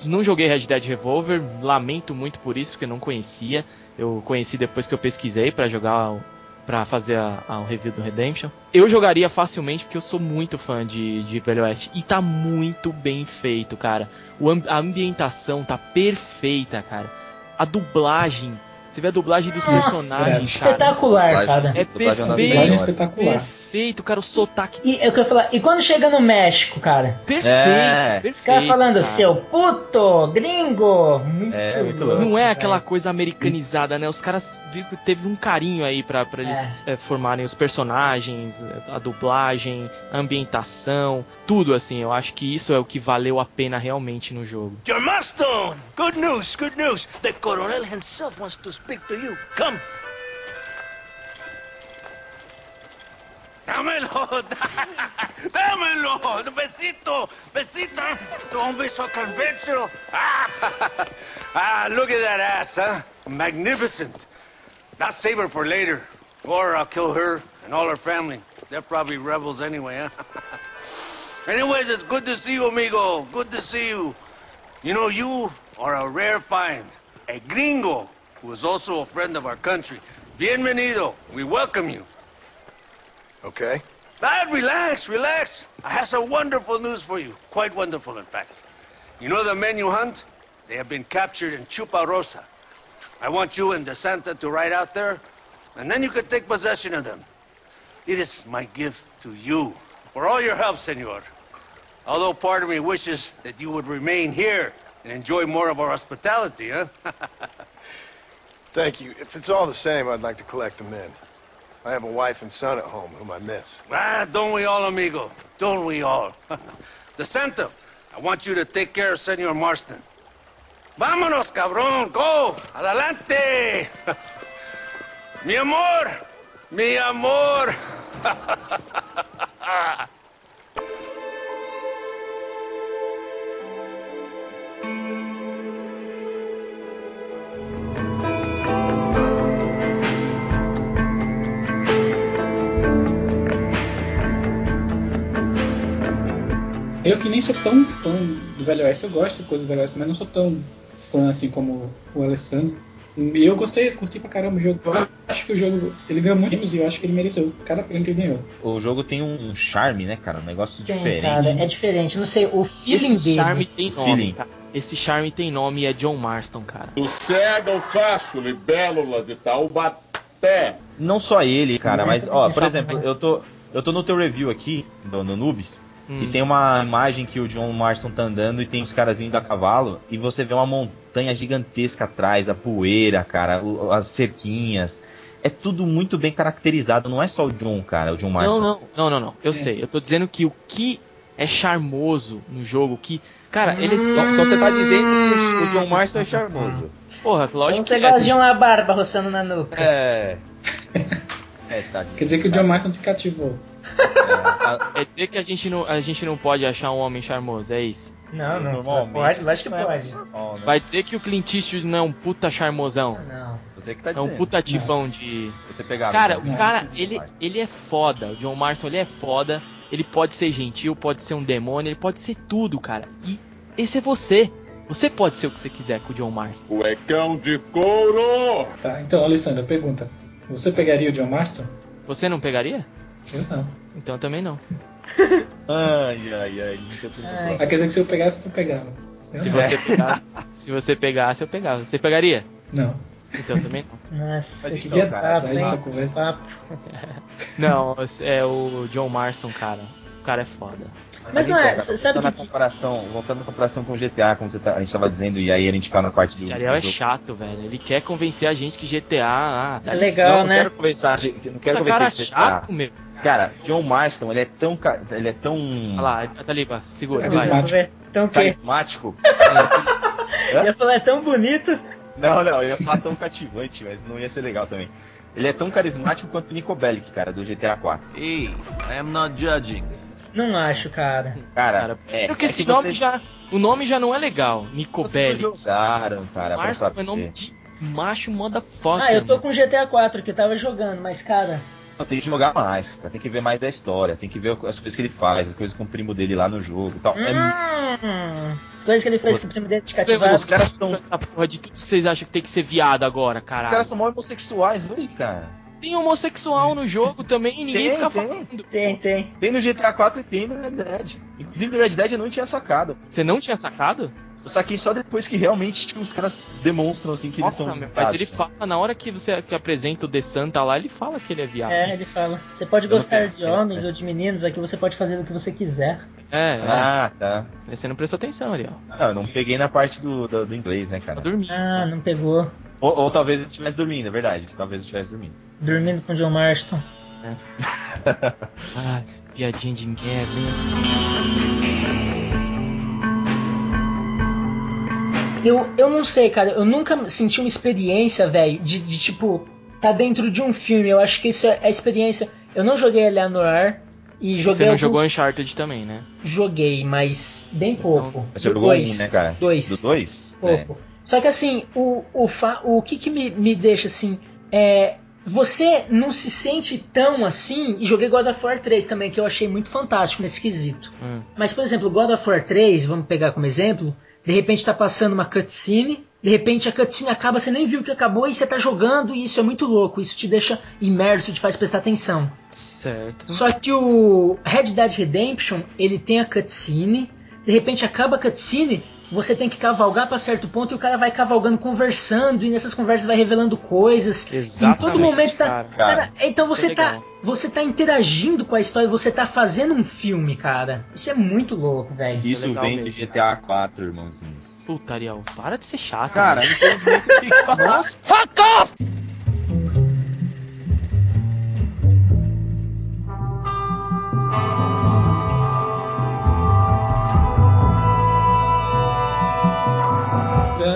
B: Não joguei Red Dead Revolver, lamento muito por isso, porque eu não conhecia. Eu conheci depois que eu pesquisei pra jogar, pra fazer a, a- o review do Redemption. Eu jogaria facilmente porque eu sou muito fã de, de Velho Oeste e tá muito bem feito, cara. O a ambientação tá perfeita, cara. A dublagem, você vê a dublagem dos
A: Nossa,
B: personagens, cara.
A: espetacular,
C: Dublagem.
A: cara.
B: É
C: é
B: perfeito,
E: é espetacular.
B: Perfeito, cara. O sotaque
A: E eu quero falar, e quando chega no México, cara?
B: perfeito.
C: É.
B: perfeito
A: Os caras falando,
B: cara.
A: seu puto, gringo. Muito
C: É, muito louco.
B: Não é
A: velho.
B: aquela coisa americanizada, né? Os caras viram que teve um carinho aí pra, pra eles é, formarem os personagens, a dublagem, a ambientação, tudo assim. Eu acho que isso é o que valeu a pena realmente no jogo.
D: Your Marston! Good news, good news. The Coronel himself wants to speak to you. Come. Dámelo, dámelo, besito, besita. Don't be so conventional. Ah, ah, look at that ass, huh? Magnificent. Now save her for later, or I'll kill her and all her family. They're probably rebels anyway, huh? Anyways, it's good to see you, amigo. Good to see you. You know, you are a rare find. A gringo who is also a friend of our country. Bienvenido. We welcome you.
F: Okay.
D: Ah, relax, relax. I have some wonderful news for you. Quite wonderful, in fact. You know the men you hunt? They have been captured in Chuparosa. I want you and DeSanta to ride out there, and then you can take possession of them. It is my gift to you for all your help, senor. Although part of me wishes that you would remain here and enjoy more of our hospitality, huh?
F: Thank you. If it's all the same, I'd like to collect the in. I have a wife and son at home whom I miss.
D: Ah, don't we all, amigo? Don't we all? DeSanta, I want you to take care of Senor Marston. Vámonos, cabrón, go! Adelante! Mi amor! Mi amor!
E: que nem sou tão fã do Velho Oeste, eu gosto de coisa do Velho Oeste, mas não sou tão fã assim como o Alessandro. E eu gostei, curti pra caramba o jogo. Eu acho que o jogo, ele ganhou muitos e eu acho que ele mereceu cada prêmio que ele ganhou.
C: O jogo tem um charme, né, cara? Um negócio
A: Tem,
C: diferente.
A: cara, é diferente. Não sei, o feeling
B: Esse
A: dele.
B: charme tem nome,
C: Feeling.
B: cara. Esse charme tem nome e é John Marston, cara.
I: Sossega o facho, libélula de Taubaté.
C: Não só ele, cara, mas,
A: é
C: ó, por
A: já
C: exemplo, eu tô, eu tô no teu review aqui, do, no Noobs,
B: Hum.
C: e tem uma imagem que o John Marston tá andando e tem os caras vindo a cavalo, e você vê uma montanha gigantesca atrás, a poeira, cara, o- as cerquinhas. É tudo muito bem caracterizado, não é só o John, cara, o John Marston.
B: Não, não, não, não, não. Eu
E: É.
B: sei. Eu tô dizendo que o que é charmoso no jogo, que. Cara, eles.
C: Então, então você tá dizendo que o John Marston é charmoso.
B: Porra,
A: Então
B: lógico
A: você
B: que é.
A: gosta de uma barba roçando na nuca.
C: É. É, tá.
E: Quer dizer que o John Marston se cativou.
C: É, a-
B: É dizer que a gente, não, a gente não pode achar um homem charmoso, é isso.
A: Não, não.
C: normalmente
A: Pode, lógico que
C: não é
A: pode.
C: normal, né?
B: Vai dizer que o Clint Eastwood não é um puta charmosão.
A: Não.
C: Você que tá
B: É
C: dizendo.
B: um puta tipão de.
C: Você pegar
B: Cara, o cara,
C: Marston,
B: ele, ele é foda. O John Marston, ele é foda. Ele pode ser gentil, pode ser um demônio, ele pode ser tudo, cara. E esse é você. Você pode ser o que você quiser com o John Marston.
I: Cuecão de couro.
E: Tá, então, Alessandra, pergunta. Você pegaria o John Marston?
B: Você não pegaria?
E: Eu não.
B: Então também não.
C: Ai, ai, ai.
A: Ai.
E: Mas quer dizer que se eu pegasse, tu pegava. Eu
B: Se
E: não.
B: você, pegar, se você pegasse, eu pegava. Você pegaria?
E: Não.
B: Então também não.
A: Nossa,
C: Mas
A: que
C: então,
A: papo,
E: daí
A: hein?
E: tá
A: Papo.
B: Não, é o John Marston, cara. cara é foda.
A: Mas não é,
C: então, cara,
A: sabe
C: voltando
A: que-
C: comparação, voltando à comparação com o GTA, como você tá- a gente tava dizendo, e aí a gente fica na parte do.
B: Ariel é chato, velho. Ele quer convencer a gente que GTA. Ah,
A: É legal, né?
C: Não quero gente, não quero
B: Puta cara
C: GTA.
B: chato, meu.
C: Cara, John Marston, ele é tão. Ele é tão.
B: Olha lá, Taliba, segura,
E: É
B: vai.
E: carismático.
A: Vamos ver. O quê?
C: Carismático.
A: Eu ia falar, é tão bonito.
C: Não, não, eu ia falar tão cativante, mas não ia ser legal também. Ele é tão carismático quanto o Nico Bellic, cara, do GTA 4.
J: Hey, I am not judging.
A: Não acho, cara.
C: Cara,
B: Cara,
C: é.
B: porque
C: é
B: esse
C: que
B: nome
C: vocês-
B: já. O nome já não é legal. Nico
C: Vocês
B: Bellic.
C: jogaram, cara, pra
B: Marston é
C: saber.
B: nome de macho motherfucker.
A: Ah, eu tô
B: mano.
A: com GTA 4 que eu tava jogando, mas cara,
C: Não, tem que jogar mais, cara. Tem que ver mais da história, tem que ver as coisas que ele faz, as coisas com o primo dele lá no jogo e tal. É
A: hum, as coisas que ele fez com o time dele de
C: muito-
A: cativar.
C: Os caras são.
B: Essa porra de tudo que vocês acham que tem que ser viado agora,
C: Os
B: caralho.
C: caras são mó homossexuais hoje, cara.
B: Tem homossexual no jogo também e ninguém
C: Tem,
B: fica
C: tem.
B: falando.
A: Tem, tem.
C: Tem no GTA 4 e tem no Red Dead. Inclusive no Red Dead eu não tinha sacado.
B: Você não tinha sacado?
C: Eu saquei só depois que realmente tipo, os caras demonstram assim que
B: Nossa,
C: eles são.
B: meu, mas ele fala, na hora que você que apresenta o The Santa lá, ele fala que ele é viado.
A: É, ele fala. Você pode
C: Eu
A: gostar de homens ou de meninos, aqui você pode fazer o que você quiser.
B: É, é.
C: Ah, tá.
B: Você não prestou atenção ali, ó.
C: Não, eu não peguei na parte do, do, do inglês, né,
B: Tá
C: cara?
B: dormindo.
A: Ah, não pegou.
C: Ou, ou talvez eu estivesse dormindo, é verdade. Talvez eu estivesse dormindo.
A: Dormindo com John Marston.
B: Ah, piadinha de merda, hein?
A: Eu, eu não sei, cara. Eu nunca senti uma experiência, velho, de, de tipo, tá dentro de um filme. Eu acho que isso é a experiência. Eu não joguei Eleanor e joguei
B: Você não
A: alguns...
B: jogou Uncharted também, né?
A: Joguei, mas bem pouco.
C: Você jogou
A: dois.
C: um, né, cara?
A: Dois.
C: Do 2?
A: Pouco. Só que assim, o, o, fa- o que, que me, me deixa assim. É, você não se sente tão assim. E joguei God of War 3 também, que eu achei muito fantástico nesse quesito.
B: Hum.
A: Mas, por exemplo, God of War 3, vamos pegar como exemplo. De repente tá passando uma cutscene, de repente a cutscene acaba, você nem viu que acabou e você tá jogando, e isso é muito louco. Isso te deixa imerso, te faz prestar atenção.
B: Certo.
A: Só que o Red Dead Redemption, ele tem a cutscene, de repente acaba a cutscene, você tem que cavalgar pra certo ponto e o cara vai cavalgando, conversando, e nessas conversas vai revelando coisas. em
B: Exatamente,
A: todo momento tá.
B: cara.
A: cara, então
B: Isso
A: você
B: é
A: tá.
B: legal.
A: Você tá interagindo com a história, você tá fazendo um filme, cara. Isso é muito louco, velho.
B: Isso é
C: Isso
B: legal
C: vem
B: mesmo.
C: do GTA 4, irmãozinhos.
B: Puta, Ariel, para de ser chato.
C: Cara,
B: mano.
C: infelizmente eu tenho que falar.
B: Nossa, fuck off!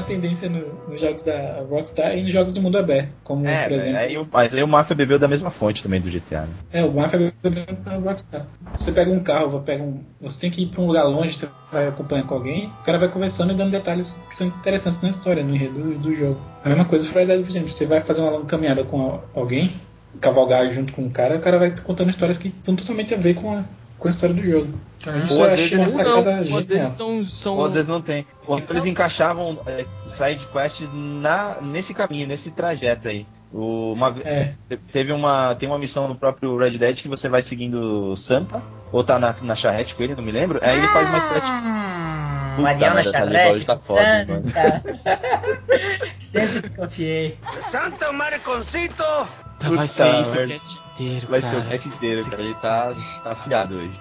E: Tendência no- nos jogos da Rockstar e nos jogos do mundo aberto. Como,
C: É,
E: por exemplo.
C: aí mas aí o Mafia bebeu da mesma fonte também do GTA, né?
E: É, o Mafia é o Rockstar. Você pega um carro, pega um, você tem que ir pra um lugar longe, você vai acompanhar com alguém, o cara vai conversando e dando detalhes que são interessantes na história, no enredo do, do jogo. A mesma coisa o Friday Dead Redemption. Você vai fazer uma longa caminhada com alguém, cavalgar junto com o cara, o cara vai contando histórias que estão totalmente a ver com a, com a história do jogo. Então, isso
C: Ou
E: eu achei
C: vezes
E: uma
C: não,
B: às vezes são. são...
C: Ou às vezes não tem. Ou então eles encaixavam é, side quests na, nesse caminho, nesse trajeto aí. O, uma,
E: É,
C: te- teve uma, tem uma missão no próprio Red Dead que você vai seguindo o Santa, ou tá na, na charrete com ele, não me lembro. Aí ele faz mais quest.
A: Hum,
C: Puta
A: Ariel na
C: merda, tá
A: charrete,
C: tá
A: santa. Sempre desconfiei.
D: Santo Mariconcito!
B: Tá, vai
C: Puta
B: ser isso o cast inteiro,
C: Vai ser
B: cara.
C: o cast inteiro, cara. Ele tá, tá afiado hoje.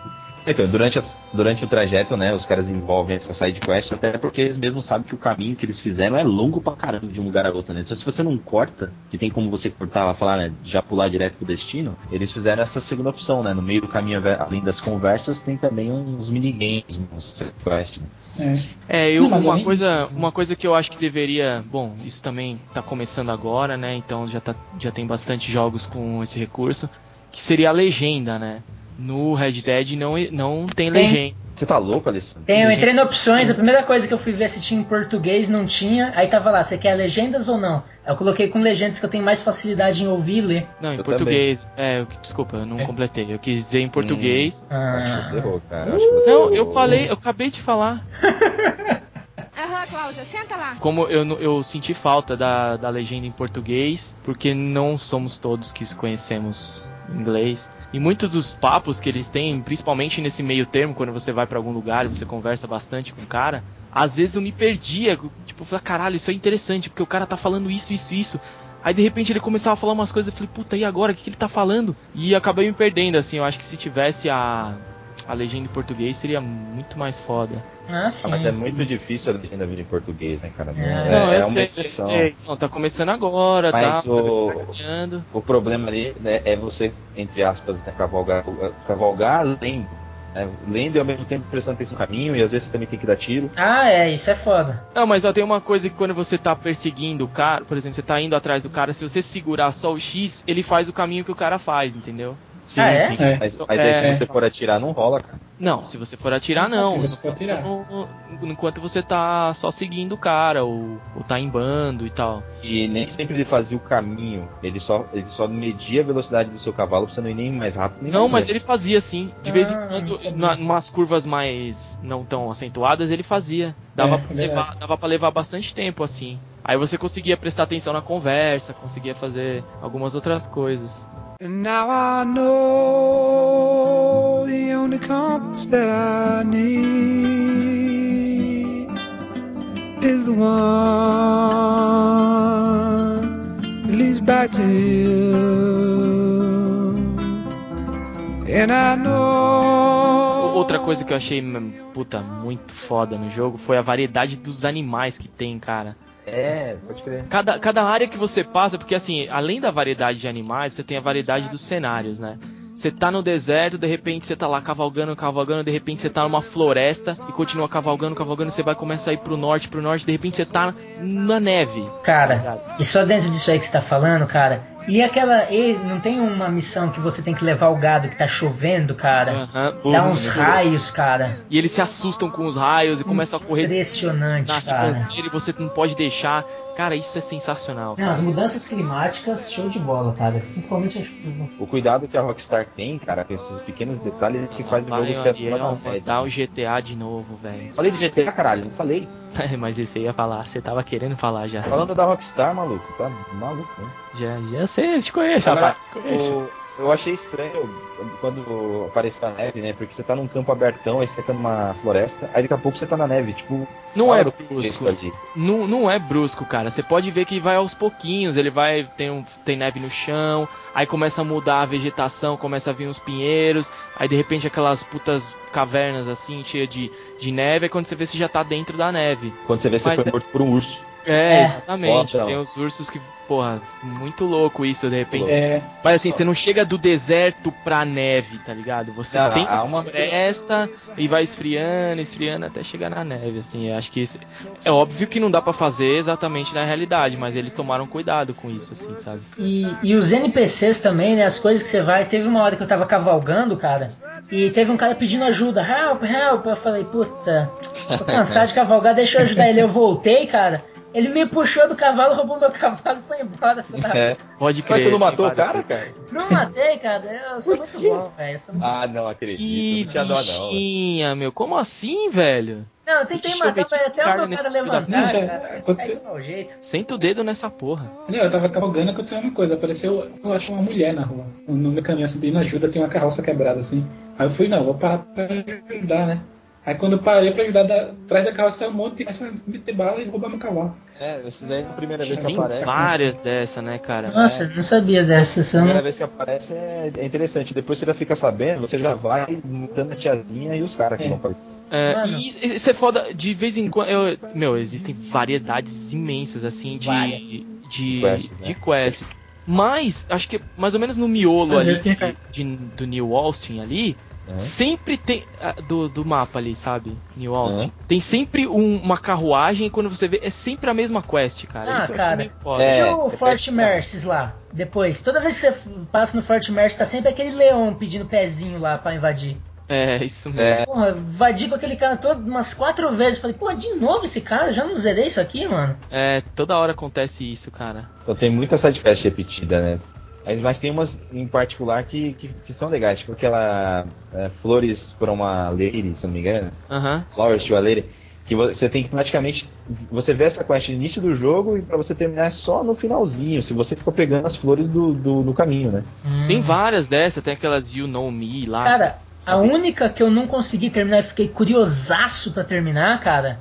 C: Então, durante, as- durante o trajeto, né, os caras envolvem essa side quest, até porque eles mesmos sabem que o caminho que eles fizeram é longo pra caramba de um lugar a outro, né? Então, se você não corta, que tem como você cortar, falar, né, já pular direto pro destino, eles fizeram essa segunda opção, né? No meio do caminho, além das conversas, tem também uns minigames, uns side quest, né?
E: é.
B: É, eu,
E: Não,
B: uma coisa,
E: disso-
B: uma coisa que eu acho que deveria, bom, isso também tá começando agora, né? Então já tá, já tem bastante jogos com esse recurso, que seria a legenda, né? No Red Dead não não tem,
A: Tem.
B: legenda.
C: Você tá louco, Alessandro?
A: Tem, eu
B: Legenda.
A: entrei no opções, a primeira coisa que eu fui ver se tinha em português não tinha. Aí tava lá, você quer legendas ou não? Eu coloquei com legendas que eu tenho mais facilidade em ouvir e ler.
B: Não, em
C: Eu
B: português. É, eu, desculpa, eu não
E: É.
B: completei. Eu quis dizer em português.
C: Acho que você
A: Ah,
C: errou, cara. Acho que você
B: Não,
C: errou.
B: eu falei, eu acabei de falar.
K: Aham, Cláudia, senta lá.
B: Como eu, eu senti falta da, da legenda em português, porque não somos todos que conhecemos inglês. E muitos dos papos que eles têm, principalmente nesse meio termo, quando você vai pra algum lugar e você conversa bastante com o cara, às vezes eu me perdia. Tipo, falei, caralho, isso é interessante, porque o cara tá falando isso, isso, isso. Aí de repente ele começava a falar umas coisas, eu falei, puta, e agora? O que, que ele tá falando? E acabei me perdendo, assim. Eu acho que se tivesse a, a legenda em português seria muito mais foda.
A: Ah, sim.
C: Ah, mas é muito difícil a legenda vir em português, né, cara? Não,
A: É.
C: é,
B: Não,
C: é uma
B: sei,
C: exceção.
B: eu sei. Não, tá começando agora,
C: Mas
B: tá?
C: o-
B: Tá caminhando.
C: O problema ali né, é você, entre aspas, né, cavalgar, cavalgar lendo. Né, lendo e ao mesmo tempo prestando atenção no caminho, e às vezes você também tem que dar tiro.
A: Ah, é, isso é foda.
B: Não, mas ó, tem uma coisa que quando você tá perseguindo o cara, por exemplo, você tá indo atrás do cara, se você segurar só o X, ele faz o caminho que o cara faz, entendeu?
C: Sim,
A: Ah, é?
C: sim.
E: É.
C: Mas, mas aí
B: É.
C: se você for atirar, não rola, cara.
B: Não, se você for atirar,
E: Sim,
B: não.
E: sim, você for atirar.
B: Enquanto você tá só seguindo o cara, ou, ou tá em bando e tal.
C: E nem sempre ele fazia o caminho, ele só, ele só media a velocidade do seu cavalo pra você não ir nem mais rápido nem
B: Não,
C: mais
B: mas ele fazia sim. De vez em
A: Ah, não
B: quando, na, umas curvas mais não tão acentuadas, ele fazia. Dava,
E: É,
B: pra
E: é
B: levar, dava pra levar bastante tempo assim. Aí você conseguia prestar atenção na conversa, conseguia fazer algumas outras coisas.
L: Now I know the only compass that I need is the one that leads back to you. And I know.
B: Outra coisa que eu achei, hum, puta, muito foda no jogo foi a variedade dos animais que tem, cara.
C: É, pode crer.
B: Cada, cada área que você passa, porque assim, além da variedade de animais, você tem a variedade dos cenários, né? Você tá no deserto, de repente você tá lá cavalgando, cavalgando, de repente você tá numa floresta e continua cavalgando, cavalgando, você vai começar a ir pro norte, pro norte, de repente você tá na neve.
A: Cara, e só dentro disso aí que você tá falando, cara. E aquela. E não tem uma missão que você tem que levar o gado que tá chovendo, cara?
B: Aham.
A: Dá uns raios, cara.
B: E eles se assustam com os raios e começam a correr
A: Impressionante,
B: na
A: cara.
B: e você não pode deixar. Cara, isso é sensacional.
A: Não, as mudanças climáticas, show de bola, cara. Principalmente as.
C: O cuidado que a Rockstar tem, cara, com esses pequenos detalhes que faz o jogo ser acima da média.
B: Dá o GTA de novo, velho.
C: Falei de GTA, caralho, não falei.
B: Mas esse aí ia falar, você tava querendo falar já.
C: Falando da Rockstar, maluco, tá maluco, né?
B: Já, já sei, eu te conheço,
C: Agora,
B: rapaz. Conheço.
C: o- eu achei estranho quando apareceu a neve, né? Porque você tá num campo abertão, aí você tá numa floresta, aí daqui a pouco você tá na neve, tipo.
B: Não é brusco.
C: ali.
B: Não, não é brusco, cara. Você pode ver que vai aos pouquinhos. Ele vai. Tem, um, tem neve no chão. Aí começa a mudar a vegetação. Começa a vir uns pinheiros. Aí de repente aquelas putas cavernas assim, cheias de, de neve. Aí quando você vê, você já tá dentro da neve.
C: Quando você vê, você
B: Mas
C: foi
B: é-
C: morto por um urso.
B: É,
A: É.
B: exatamente.
C: Foda,
B: Tem os ursos que. Porra, muito louco isso de repente.
E: É,
B: Mas assim, você não chega do deserto pra neve, tá ligado? Você
C: Não,
B: tem
C: uma-
B: floresta e vai esfriando, esfriando até chegar na neve, assim. Eu acho que isso... É óbvio que não dá pra fazer exatamente na realidade, mas eles tomaram cuidado com isso, assim, sabe?
A: E, e os NPCs também, né? As coisas que você vai. Teve uma hora que eu tava cavalgando, cara. E teve um cara pedindo ajuda. Help, help. Eu falei, puta, tô cansado de cavalgar, deixa eu ajudar ele. Eu voltei, cara. Ele me puxou do cavalo, roubou meu cavalo e foi embora.
C: É.
B: Pode crer.
C: Mas você não matou o cara, cara?
A: Não matei, cara. Eu sou muito
C: quê?
A: bom, velho. eu sou muito-
C: Ah, não acredito.
B: Que
C: não tinha dó, não.
B: bichinha, meu. Como assim, velho?
A: Não, eu tentei
B: Deixa
A: matar, mas até o meu cara levantar,
E: puta.
A: cara.
E: Aconteceu-
A: mau jeito.
B: Senta o dedo nessa porra.
E: Não, eu tava cavalgando e aconteceu uma coisa. Apareceu, eu acho, uma mulher na rua. No meu caminho, assim, pedindo ajuda, tem uma carroça quebrada, assim. Aí eu fui, não, vou parar pra ajudar, né? Aí quando eu parei pra ajudar, da, atrás da carroça saiu um monte e começa a meter bala e roubar meu cavalo.
C: É, esse daí é a primeira vez que
B: Tem
C: aparece.
B: várias dessa, né, cara?
A: Nossa, eu não sabia dessa.
C: A primeira vez que aparece é, é interessante. Depois você já fica sabendo, você já vai matando a tiazinha e os caras que
E: É.
C: vão aparecer.
B: É,
A: Mano.
B: e isso é foda, de vez em quando. eu- meu, existem variedades imensas, assim, de.
A: Várias.
B: De
C: Quests, né?
B: de quests. Mas, acho que mais ou menos no miolo
E: Às
B: ali
E: tem-
B: de, de- do New Austin ali.
C: Uhum.
B: Sempre tem. ah, Do, do mapa ali, sabe? New Austin.
C: Uhum.
B: Tem sempre um- uma carruagem e quando você vê, é sempre a mesma quest, cara.
A: Ah,
B: Isso eu
A: cara.
B: acho meio foda.
C: É.
A: E o Fort Mercies lá? Depois, toda vez que você passa no Fort Mercies, tá sempre aquele leão pedindo pezinho lá pra invadir.
B: É, isso mesmo.
C: É,
A: Porra, invadi com aquele cara todo, umas quatro vezes. Falei, pô, de novo esse cara? Já não zerei isso aqui, mano?
B: É, toda hora acontece isso, cara.
C: então tem muita sidequest repetida, né? Mas, mas tem umas em particular que, que, que são legais, tipo aquela é, Flores para uma Lady, se não me engano.
B: Aham.
C: Flowers to a Lady. Que você tem que praticamente. Você vê essa quest no início do jogo e pra você terminar é só no finalzinho, se você ficou pegando as flores do, do, do caminho, né?
B: Tem várias dessas, tem aquelas You Know Me lá.
A: Cara,
B: que-
A: a única que eu não consegui terminar e fiquei curiosaço pra terminar, cara,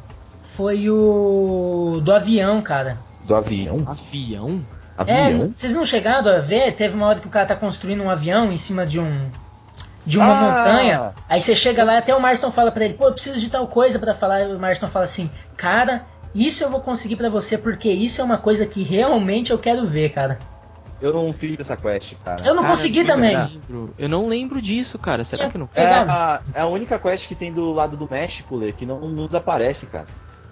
A: foi o do avião, cara.
C: Do avião.
B: Avião?
A: É,
C: Avião?
A: vocês não chegaram a ver? Teve uma hora que o cara tá construindo um avião em cima de um de uma
C: Ah!
A: montanha. Aí você chega lá e até o Marston fala pra ele, pô, eu preciso de tal coisa pra falar. E o Marston fala assim, cara, isso eu vou conseguir pra você porque isso é uma coisa que realmente eu quero ver, cara.
C: Eu não fiz essa quest, cara.
A: Eu não
B: Cara,
A: consegui
B: eu
A: também.
B: lembro. Eu não lembro disso, cara. Será que não
C: É
A: Pegado.
C: a, é a única quest que tem do lado do México, Lê, que não, não desaparece, cara.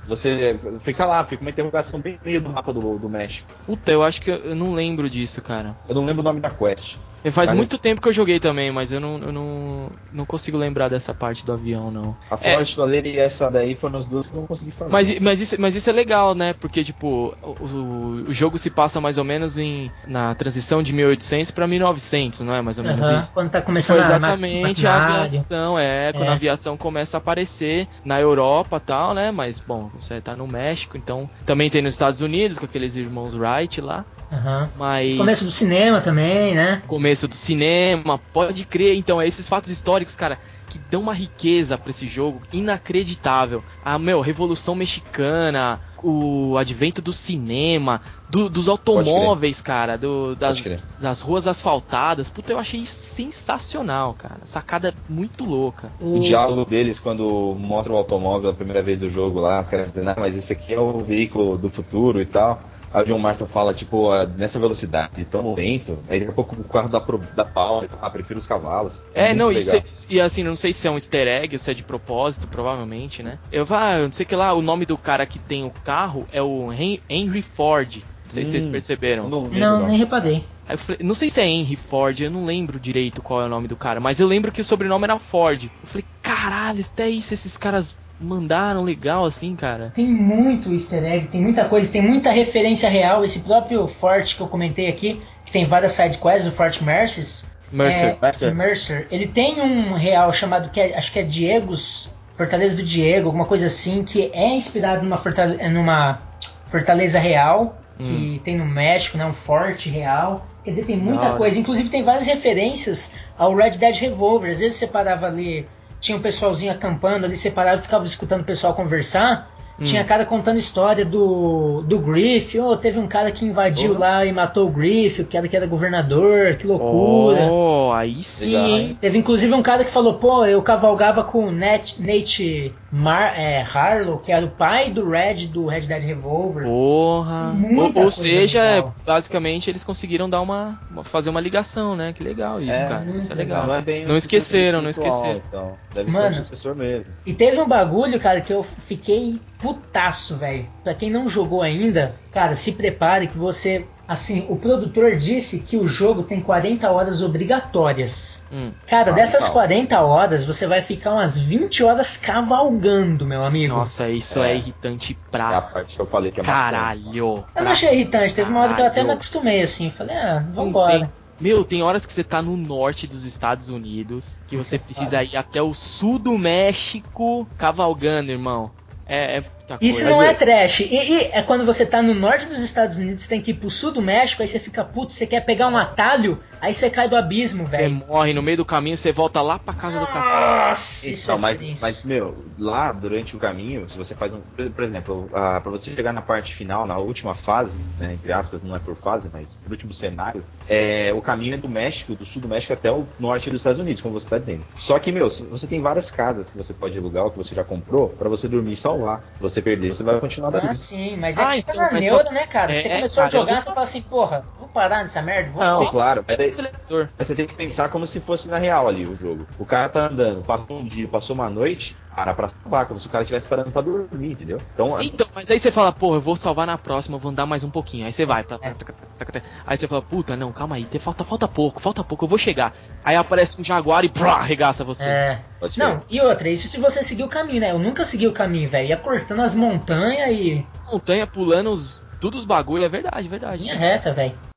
C: Você fica lá, fica uma interrogação bem no meio do mapa do, do México.
B: Puta, eu acho que eu, eu não lembro disso, cara.
C: Eu não lembro o nome da quest.
B: E Faz muito tempo que eu joguei também, mas eu não, eu não, não consigo lembrar dessa parte do avião, não.
C: A
B: É.
C: Forest Valeria e essa daí foram as duas que eu não consegui fazer.
B: Mas, mas, isso, mas isso é legal, né? Porque, tipo, o, o- jogo se passa mais ou menos em, na transição de 1800 pra 1900, não é? Mais ou menos isso.
A: Quando tá
B: Foi
A: começando a ma-
B: exatamente a
A: maquinário.
B: aviação, é, quando
A: É.
B: a aviação começa a aparecer na Europa e tal, né? Mas, bom, você tá no México, então também tem nos Estados Unidos, com aqueles irmãos Wright lá,
A: Aham.
B: mas...
A: Começo do cinema também, né?
B: começo do cinema, pode crer. Então, é esses fatos históricos, cara, que dão uma riqueza pra esse jogo inacreditável. A, meu, Revolução Mexicana, o advento do cinema, do- dos automóveis, cara, do- das, das ruas asfaltadas. Puta, eu achei isso sensacional, cara. Sacada muito louca.
C: O diálogo deles quando mostra o automóvel a primeira vez do jogo lá, os caras dizendo, ah, mas esse aqui é o veículo do futuro e tal. Aí o John Marston fala, tipo, ah, nessa velocidade, tão lento. Aí daqui a pouco o carro dá, pro, dá pau, ele fala, ah, prefiro os cavalos.
B: É,
C: muito
B: não, e, cê- e assim, não sei se é um easter egg ou se é de propósito, provavelmente, né? Eu ah, eu não sei que lá, o nome do cara que tem o carro é o Hen- Henry Ford. Não sei se vocês
C: Hum,
B: perceberam.
C: Não, lembro,
A: Não, nem reparei.
B: Aí eu falei- não sei se é Henry Ford, eu não lembro direito qual é o nome do cara, mas eu lembro que o sobrenome era Ford. Eu falei, caralho, até isso esses caras mandaram legal assim, cara.
A: Tem muito easter egg, tem muita coisa, tem muita referência real. Esse próprio Fort que eu comentei aqui, que tem várias sidequests, o Fort Mercies.
B: Mercer.
A: É,
C: Mercer.
A: Mercer. Ele tem um real chamado, que é- acho que é Diego's, Fortaleza do Diego, alguma coisa assim, que é inspirado numa, fortale numa fortaleza real, que tem no México, né, um forte real. Quer dizer, tem muita
B: hora.
A: coisa. Inclusive tem várias referências ao Red Dead Revolver. Às vezes você parava ali, tinha um pessoalzinho acampando ali, e ficava escutando o pessoal conversar. Tinha cara contando história do, do Griff. Oh, teve um cara que invadiu
C: Porra.
A: lá e matou o Griff, o cara que era governador, que loucura.
B: Oh, aí sim,
C: Legal?
A: Teve inclusive um cara que falou, pô, eu cavalgava com o Nat, Nate Mar, é, Harlow, que era o pai do Red do Red Dead Revolver.
B: Porra.
A: Muita
B: Ou, ou seja,
A: legal.
B: basicamente eles conseguiram dar uma, uma- fazer uma ligação, né? Que legal isso,
C: É,
B: cara. Isso é legal.
A: legal.
C: Não, é bem
B: Não esqueceram, não esqueceram.
C: Então, deve
A: Mano.
C: ser um sucessor mesmo.
A: E teve um bagulho, cara, que eu fiquei putaço, velho. Pra quem não jogou ainda, cara, se prepare que você. Assim, o produtor disse que o jogo tem 40 horas obrigatórias.
B: Hum.
A: Cara,
C: Ah,
A: dessas
C: legal.
A: 40 horas, você vai ficar umas 20 horas cavalgando, meu amigo.
B: Nossa, isso é,
C: É.
B: irritante
C: É a
B: pra
C: parte que eu falei que é bastante.
B: caralho.
A: Eu
B: Pra
A: não achei irritante, teve uma hora que eu até me acostumei assim. Falei, ah,
B: Não
A: vambora.
B: tem- Meu, tem horas que você tá no norte dos Estados Unidos, que você precisa ir até o sul do México cavalgando, irmão. É, é muita
A: Isso
B: coisa.
A: não é trash. E, e é quando você tá no norte dos Estados Unidos, você tem que ir pro sul do México, aí você fica puto, você quer pegar um atalho, aí você cai do abismo,
B: Você
A: velho.
B: morre no meio do caminho, você volta lá pra casa do cacete.
A: Nossa, isso
C: Então,
A: é
C: mas, mas, meu, lá durante o caminho, se você faz um. Por exemplo, ah, pra você chegar na parte final, na última fase, né, entre aspas, não é por fase, mas no último cenário, é, o caminho é do México, do sul do México até o norte dos Estados Unidos, como você tá dizendo. Só que, meu, você tem várias casas que você pode alugar, ou que você já comprou, pra você dormir e salvar. Se você perder, você vai continuar dali.
A: Ah, sim, mas é
B: Ah,
A: que você
B: então,
A: tá na neura,
B: só-
A: né, cara? Você
B: É,
A: começou a
B: cara, eu
A: jogar, você fala assim, porra, vou parar nessa merda? Vou
C: Não,
A: parar.
C: claro, mas daí-
B: Acelerador.
C: Mas você tem que pensar como se fosse na real ali o jogo. O cara tá andando, passou um dia, passou uma noite, para pra salvar, como se o cara estivesse parando pra dormir, entendeu? Então,
B: Então, mas aí você fala, porra, eu vou salvar na próxima, eu vou andar mais um pouquinho. Aí você vai, tá, tá, tá, tá, tá, aí você fala, puta, não, calma aí, falta, falta pouco, falta pouco, eu vou chegar. Aí aparece um jaguar e prá, arregaça você.
A: É.
C: pode
A: Não, e outra, isso se você seguir o caminho, né? Eu nunca segui o caminho, velho. Ia cortando as montanhas e.
B: Montanha pulando os, tudo os bagulho, é verdade, verdade.
A: Linha reta, velho.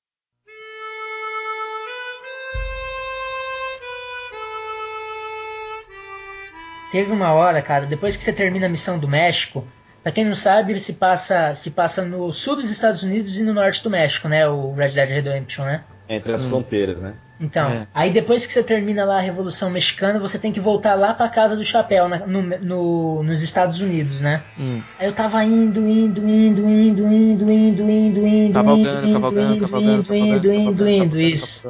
A: Teve uma hora, cara, depois que você termina a missão do México, Pra quem não sabe, ele se passa, se passa no sul dos Estados Unidos e no norte do México, né? O Red Dead Redemption, né?
C: Entre as fronteiras, né?
A: Então,
B: É.
A: aí depois que você termina lá a Revolução Mexicana, você tem que voltar lá pra casa do chapéu, na- no, no- nos Estados Unidos, né?
B: Hum.
A: Aí eu tava indo, indo, indo, indo, indo, indo, indo, indo,
B: Cavalgando,
A: indo,
B: cavalgando,
A: indo,
B: cavalgando,
A: indo, indo, indo, indo, isso.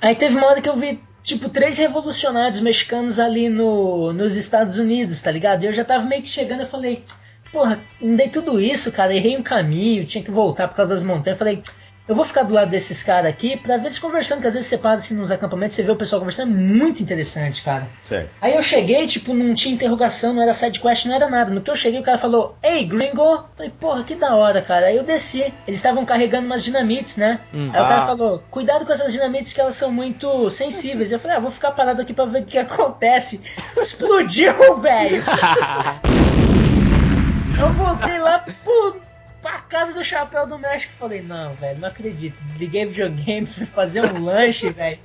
A: Aí teve uma hora que eu vi, tipo, três revolucionários mexicanos ali no, nos Estados Unidos, tá ligado? E eu já tava meio que chegando, eu falei, porra, andei tudo isso, cara, errei um caminho, tinha que voltar por causa das montanhas. Falei, eu vou ficar do lado desses caras aqui pra ver eles conversando, que às vezes você para assim nos acampamentos, você vê o pessoal conversando, é muito interessante, cara.
C: Certo.
A: Aí eu cheguei, tipo, não tinha interrogação, não era side quest, não era nada. No que eu cheguei, o cara falou, Ei, gringo! Falei, porra, que da hora, cara. Aí eu desci. Eles estavam carregando umas dinamites, né?
B: Hum.
A: Aí o cara
C: Ah.
A: falou, cuidado com essas dinamites que elas são muito sensíveis. Eu falei, ah, vou ficar parado aqui pra ver o que acontece. Explodiu, velho! Eu voltei lá pro, pra casa do Chapéu do México e falei, não, velho, não acredito. Desliguei o videogame, fui fazer um lanche, velho.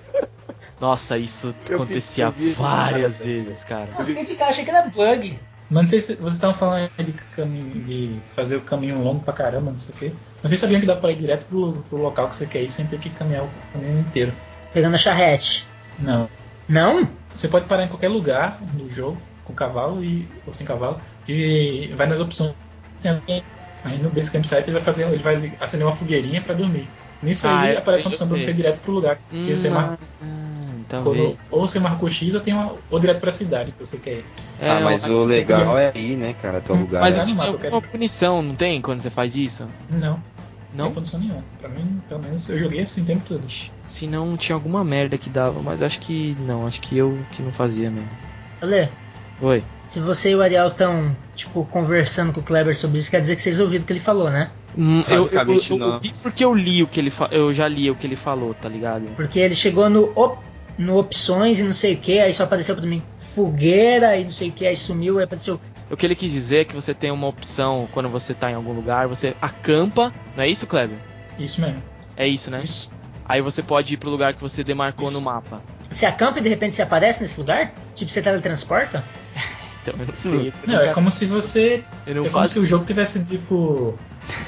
B: Nossa, isso
C: Eu
B: acontecia várias
C: cara,
B: vezes, cara.
A: Eu fiquei de cara, achei que era bug.
E: Mas não sei se vocês estavam falando de, caminho, de fazer o caminho longo pra caramba, não sei o quê. Não sei se sabiam que dá pra ir direto pro, pro local que você quer ir sem ter que caminhar o caminho inteiro.
A: Pegando a charrete.
E: Não.
A: Não?
E: Você pode parar em qualquer lugar do jogo, com cavalo e, ou sem cavalo, e vai nas opções. Aí no Base Campsite ele vai fazer, ele vai acender uma fogueirinha pra dormir. Nisso
B: Ah,
E: aí aparece uma opção
B: sei.
E: você ir direto pro lugar que
B: Hum,
E: você marcou.
B: hum,
E: Quando-
B: talvez.
E: ou você marcou X ou tem uma, ou direto pra cidade que você quer ir.
B: É,
C: ah, mas o legal é aí, né, cara, teu lugar.
B: Mas
C: né?
E: no
B: tem
E: quero-
B: punição, não tem, quando você faz isso?
E: Não, não
B: Não?
E: tem condição nenhuma. Pra mim, pelo menos, eu joguei assim o tempo todo.
B: Se não, tinha alguma merda que dava, mas acho que não, acho que eu que não fazia mesmo.
A: Olê,
B: Oi.
A: se você e o Ariel estão, tipo, conversando com o Kleber sobre isso, quer dizer que vocês ouviram o que ele falou, né?
B: Hum, eu, eu, eu, eu
C: não.
B: vi porque eu li o que ele fa... eu já li o que ele falou, tá ligado?
A: Porque ele chegou no, op- no opções e não sei o que, aí só apareceu pra mim fogueira e não sei o que, aí sumiu, aí apareceu.
B: O que ele quis dizer é que você tem uma opção quando você tá em algum lugar, você acampa, não é isso, Kleber?
E: Isso mesmo.
B: É isso, né?
E: Isso.
B: Aí você pode ir pro lugar que você demarcou no
E: Isso.
B: mapa.
A: Você acampa e de repente você aparece nesse lugar? Tipo, você teletransporta?
B: Então eu não sei.
E: Não, é como se você.
B: Eu não
E: é como
B: faço
E: se o jogo tivesse tipo.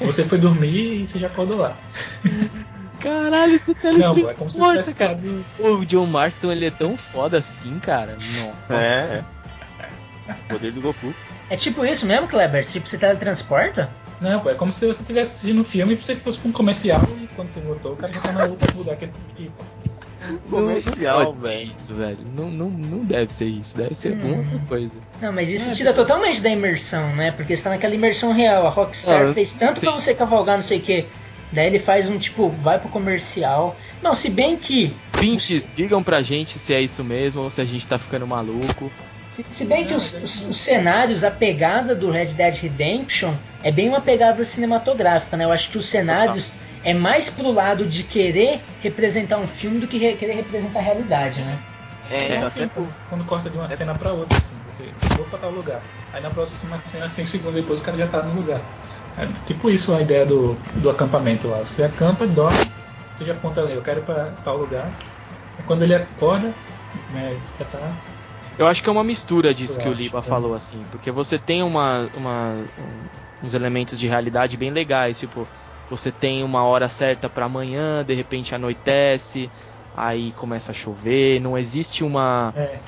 E: Você foi dormir e você já acordou lá.
B: Caralho, você
E: Não, pô, é como se
B: teletransporta,
E: tivesse
B: cara.
E: ficado-
B: O John Marston, ele é tão foda assim, cara. Não.
C: É, é. Poder do Goku.
A: É tipo isso mesmo, Kleber? Tipo, você teletransporta?
E: Não, pô, é como se você estivesse assistindo um filme e você fosse pra um comercial e quando você voltou, o cara já tá no outro lugar que ele
C: Comercial,
B: não ser
C: velho.
B: Isso, velho. Não, não, não deve ser isso. Deve ser
A: Hum.
B: outra coisa.
A: Não, mas isso
E: É,
A: tira
E: porque-
A: totalmente da imersão, né? Porque você tá naquela imersão real. A Rockstar
B: Ah,
A: fez tanto pra
B: sim.
A: você cavalgar, não sei o que. Daí ele faz um tipo, vai pro comercial. Não, se bem que.
B: Pintes, digam pra gente se é isso mesmo ou se a gente tá ficando maluco.
A: Se, se bem que os, os- os cenários, a pegada do Red Dead Redemption é bem uma pegada cinematográfica, né? Eu acho que os cenários é mais pro lado de querer representar um filme do que re- querer representar a realidade, né?
C: É,
E: É um
C: até
E: filme, pô, quando corta de uma cena pra outra, assim, você chegou pra tal lugar. Aí na próxima cena, 5 segundos depois, o cara já tá no lugar. É tipo isso a ideia do, do acampamento lá. Você acampa, dorme, você já aponta ali, eu quero ir pra tal lugar. E quando ele acorda, né, você já tá.
B: Eu acho que é uma mistura disso
E: Eu
B: que o
E: acho,
B: Liba
E: é.
B: falou, assim. Porque você tem uma, uma- um- uns elementos de realidade bem legais. Tipo, você tem uma hora certa pra amanhã, de repente anoitece, aí começa a chover. Não existe uma.
E: É,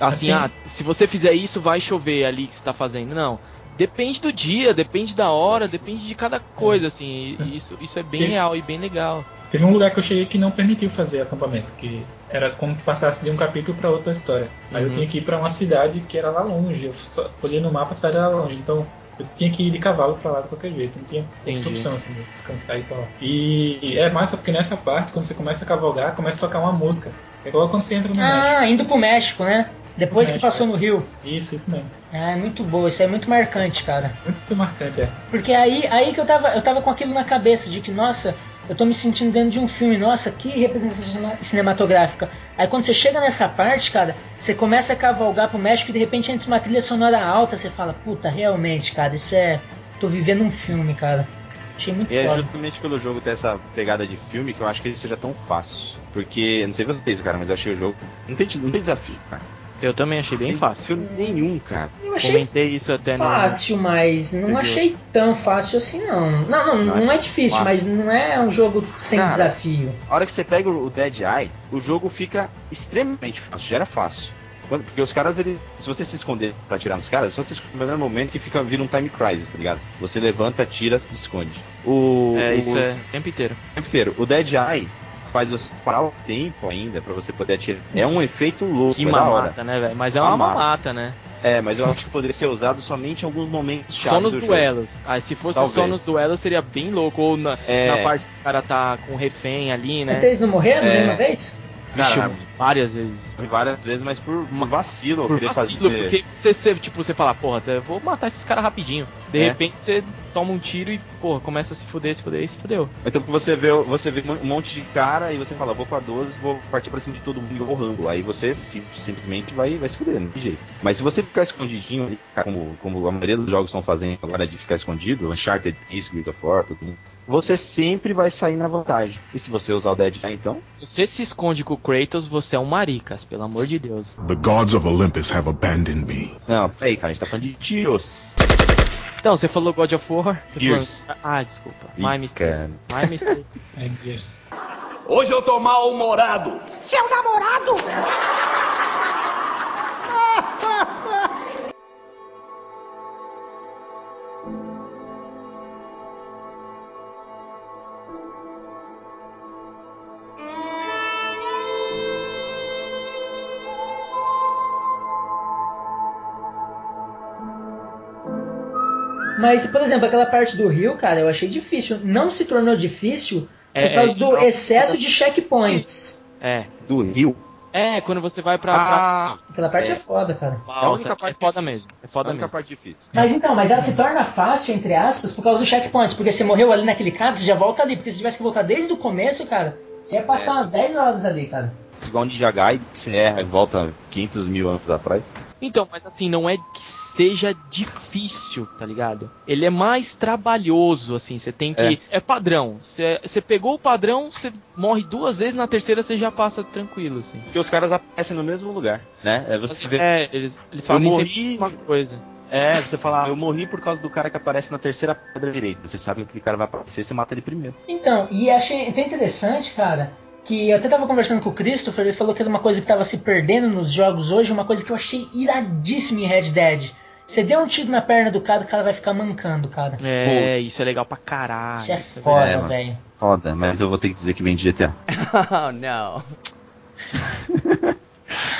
B: Assim, ah, se você fizer isso, vai chover ali que você tá fazendo. Não. Depende do dia, depende da hora, depende de cada coisa, assim. e Isso, isso é bem real e bem legal.
E: Teve um lugar que eu cheguei que não permitiu fazer acampamento, que era como que passasse de um capítulo para outra história. Aí eu
B: Uhum.
E: tinha que ir para uma cidade que era lá longe. Eu só olhei no mapa, a cidade era lá longe. Então eu tinha que ir de cavalo para lá de qualquer jeito. Não tinha outra
B: Entendi.
E: opção assim, de descansar e ir pra lá. E, é massa porque nessa parte, quando você começa a cavalgar, começa a tocar uma música. É igual quando você entra no México.
A: Ah, indo pro México, né? Depois que
E: México,
A: passou
E: é.
A: no Rio.
E: Isso, isso mesmo.
A: Ah, é muito boa, isso é muito marcante, cara.
E: Muito marcante, é.
A: Porque aí, aí que eu tava, eu tava com aquilo na cabeça de que, nossa, eu tô me sentindo dentro de um filme, nossa, que representação cine- cinematográfica. Aí quando você chega nessa parte, cara, você começa a cavalgar pro México e de repente entra uma trilha sonora alta, você fala, puta, realmente, cara, isso é. tô vivendo um filme, cara. Achei muito
C: E é
A: foda.
C: justamente pelo jogo ter essa pegada de filme que eu acho que ele seja tão fácil. Porque, não sei vocês, cara, mas eu achei o jogo. Não tem, não tem desafio, cara.
B: Eu também achei bem fácil.
C: Nenhum, cara.
A: Eu achei
B: Comentei isso até no.
A: fácil, mas não
B: Meu
A: achei tão fácil assim, não. Não, não, não é difícil,
C: Fácil.
A: mas não é um jogo sem
C: Cara,
A: desafio.
C: A hora que você pega o Dead Eye, o jogo fica extremamente fácil, já era fácil. Quando- porque os caras, ele, se você se esconder pra atirar nos caras, é só se esconder no momento que fica vira um time crisis, tá ligado? Você levanta, atira, se esconde. O,
B: É,
C: o-
B: isso é o tempo inteiro.
C: o tempo inteiro. O Dead Eye faz você parar o tempo ainda pra você poder atirar. É um efeito louco,
B: Que
C: é da hora.
B: mamata, né, velho? Mas é uma
C: Mamata.
B: mamata, né?
C: É, mas eu acho que poderia ser usado somente em alguns momentos
B: Só nos
C: do jogo.
B: duelos. Ah, se fosse
C: Talvez.
B: só nos duelos seria bem louco. Ou na,
C: É.
B: na parte que o cara tá com refém ali, né?
A: Mas vocês não morreram
C: É.
A: nenhuma vez?
B: Vixe,
C: Cara,
B: várias vezes.
C: várias vezes, mas por, vacilo,
B: Por vacilo,
C: fazer.
B: porque você, você, tipo, você fala, porra, vou matar esses caras rapidinho. De
C: É.
B: repente você toma um tiro e, porra, começa a se fuder, se fuder e se fudeu.
C: Então você vê, você vê um monte de cara e você fala, vou com a 12, vou partir pra cima de todo mundo igual o Rambo. Aí você sim- simplesmente vai, vai se fuder, não tem jeito. Mas se você ficar escondidinho ali, como, como a maioria dos jogos estão fazendo agora de ficar escondido, Uncharted isso, Guild of War, tudo, você sempre vai sair na vantagem. E se você usar o Dead Eye, então,
B: Se você se esconde com o Kratos, você é um maricas, pelo amor de Deus.
G: The gods of Olympus have abandoned me.
C: não, peraí, cara, a gente tá falando de tiros.
B: Então, você falou God of War?
C: Gears.
B: falou... Ah, desculpa. My mistake. My mistake.
E: É Gears.
I: Hoje eu tô mal-humorado.
K: Seu namorado!
A: Mas, por exemplo, aquela parte do rio, cara, eu achei difícil. Não se tornou difícil por
B: É,
A: causa
B: é,
A: do
B: não.
A: excesso de checkpoints.
B: É.
C: Do Rio.
B: É, quando você vai pra...
C: Ah,
A: Aquela parte é,
C: É.
A: foda, cara.
B: pra...
C: é a única
B: Nossa,
C: parte
B: é foda
C: difícil.
B: mesmo. É
C: a
B: foda
C: única
B: mesmo.
C: parte difícil.
A: Mas então, mas ela se torna fácil, entre aspas, por causa dos checkpoints. Porque você morreu ali naquele caso, você já volta ali. Porque se tivesse que voltar desde o começo, cara, você ia passar
C: É.
A: umas 10 horas ali, cara.
C: Igual o Ninja Gaiden, que você erra e volta 500 mil anos atrás.
B: Então, mas assim, não é que seja difícil, tá ligado? Ele é mais trabalhoso, assim, você tem que. É, padrão. Você você pegou o padrão, você morre duas vezes, na terceira você já passa tranquilo, assim.
C: Porque os caras aparecem no mesmo lugar, né? É você vê.
B: É, eles, eles fazem
C: Eu
B: sempre
C: morri-
B: a mesma coisa.
C: É, você fala, ah, eu morri por causa do cara que aparece na terceira pedra direita. Você sabe que aquele cara vai aparecer, você mata ele primeiro.
A: Então, e achei até interessante, cara, que eu até tava conversando com o Christopher, ele falou que era uma coisa que tava se perdendo nos jogos hoje, uma coisa que eu achei iradíssima em Red Dead. Você deu um tiro na perna do cara, o cara vai ficar mancando, cara.
B: É, isso é legal pra caralho.
A: Isso é
B: isso é
A: foda,
C: é,
A: velho.
C: Foda, mas eu vou ter que dizer que vem de GTA.
H: Oh, no.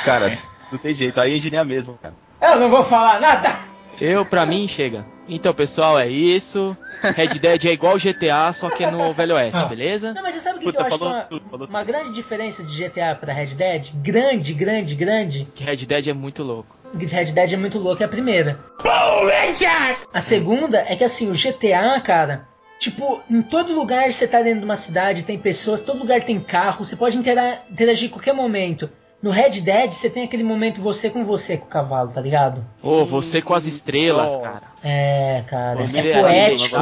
C: Cara, não tem jeito, aí é engenharia mesmo, cara.
A: Eu não vou falar nada!
B: Eu, pra mim, chega. Então, pessoal, é isso. Red Dead é igual GTA, só que é no Velho Oeste,
E: Ah.
B: beleza?
A: Não, mas você sabe o que, que
C: Puta,
A: eu acho
C: falou
A: uma,
C: tudo, falou
A: uma grande diferença de GTA pra Red Dead? Grande, grande, grande.
B: Que Red Dead é muito louco.
A: Red Dead é muito louco, é a primeira. A segunda é que assim, o GTA, cara, tipo, em todo lugar você tá dentro de uma cidade, tem pessoas, todo lugar tem carro, você pode intera- interagir a qualquer momento. No Red Dead você tem aquele momento você com você com o cavalo, tá ligado?
B: Ô, você com as estrelas, cara.
A: É, cara,
B: Você
A: é poético.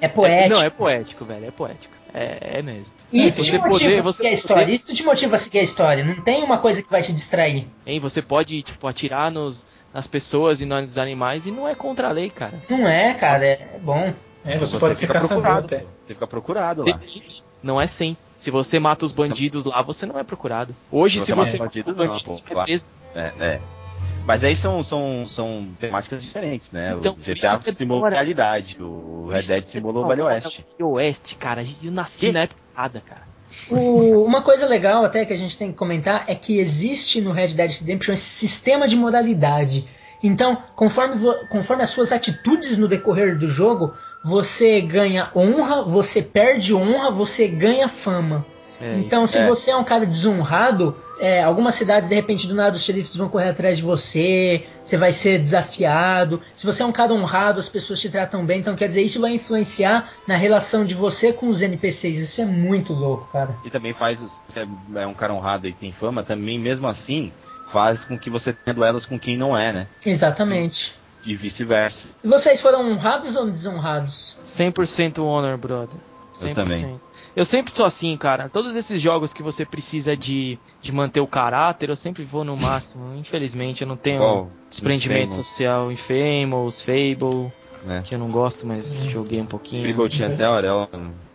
A: É poético.
B: não, é poético, velho. É poético. É, é mesmo.
A: E isso
B: Você
A: te motiva
B: poder-
A: a
B: você
A: seguir a história. Isso te motiva a seguir a história. Não tem uma coisa que vai te distrair.
B: Hein, você pode, tipo, atirar nos, nas pessoas e nos animais e não é contra a lei, cara.
A: Não é, cara, é, é bom.
E: É, você,
C: Você
E: pode ser
C: fica
E: caçador
C: procurado,
E: até.
C: Você fica procurado lá.
B: Depende. Não é sem. Se você mata os bandidos lá, você não é procurado. Hoje,
C: Se
B: se
C: você
B: você
C: mata
B: mata
C: bandidos,
B: os
C: não,
B: bandidos,
C: pô,
B: você é
C: claro.
B: preso.
C: É, é. Mas aí são, são, são temáticas diferentes, né?
B: Então,
C: o GTA
B: hora.
C: realidade, o Red Dead
B: é
C: simula o
B: hora,
C: Oeste.
B: Velho Oeste, cara. A gente- Eu nasci
C: Que?
B: na época errada, cara.
A: O- uma coisa legal até que a gente tem que comentar é que existe no Red Dead Redemption esse sistema de moralidade. Então, conforme, conforme as suas atitudes no decorrer do jogo, você ganha honra, você perde honra, você ganha fama.
B: É,
A: então, se
C: é.
A: você é um cara desonrado, é, algumas cidades, de repente, do nada, os xerifes vão correr atrás de você, você vai ser desafiado. Se você é um cara honrado, as pessoas te tratam bem. Então, quer dizer, isso vai influenciar na relação de você com os NPCs. Isso é muito louco, cara.
C: E também faz, você é um cara honrado e tem fama, também mesmo assim faz com que você tenha duelos com quem não é, né?
A: Exatamente.
C: E vice-versa.
A: Vocês foram honrados ou desonrados?
B: 100% honor, brother. 100%.
C: Eu também.
B: Eu sempre sou assim, cara. Todos esses jogos que você precisa de, de manter o caráter, eu sempre vou no máximo. Infelizmente, eu não tenho desprendimento
C: Infamous.
B: social. Infamous, Fable,
C: né?
B: que eu não gosto, mas joguei um pouquinho.
C: Fable tinha até a Aurela.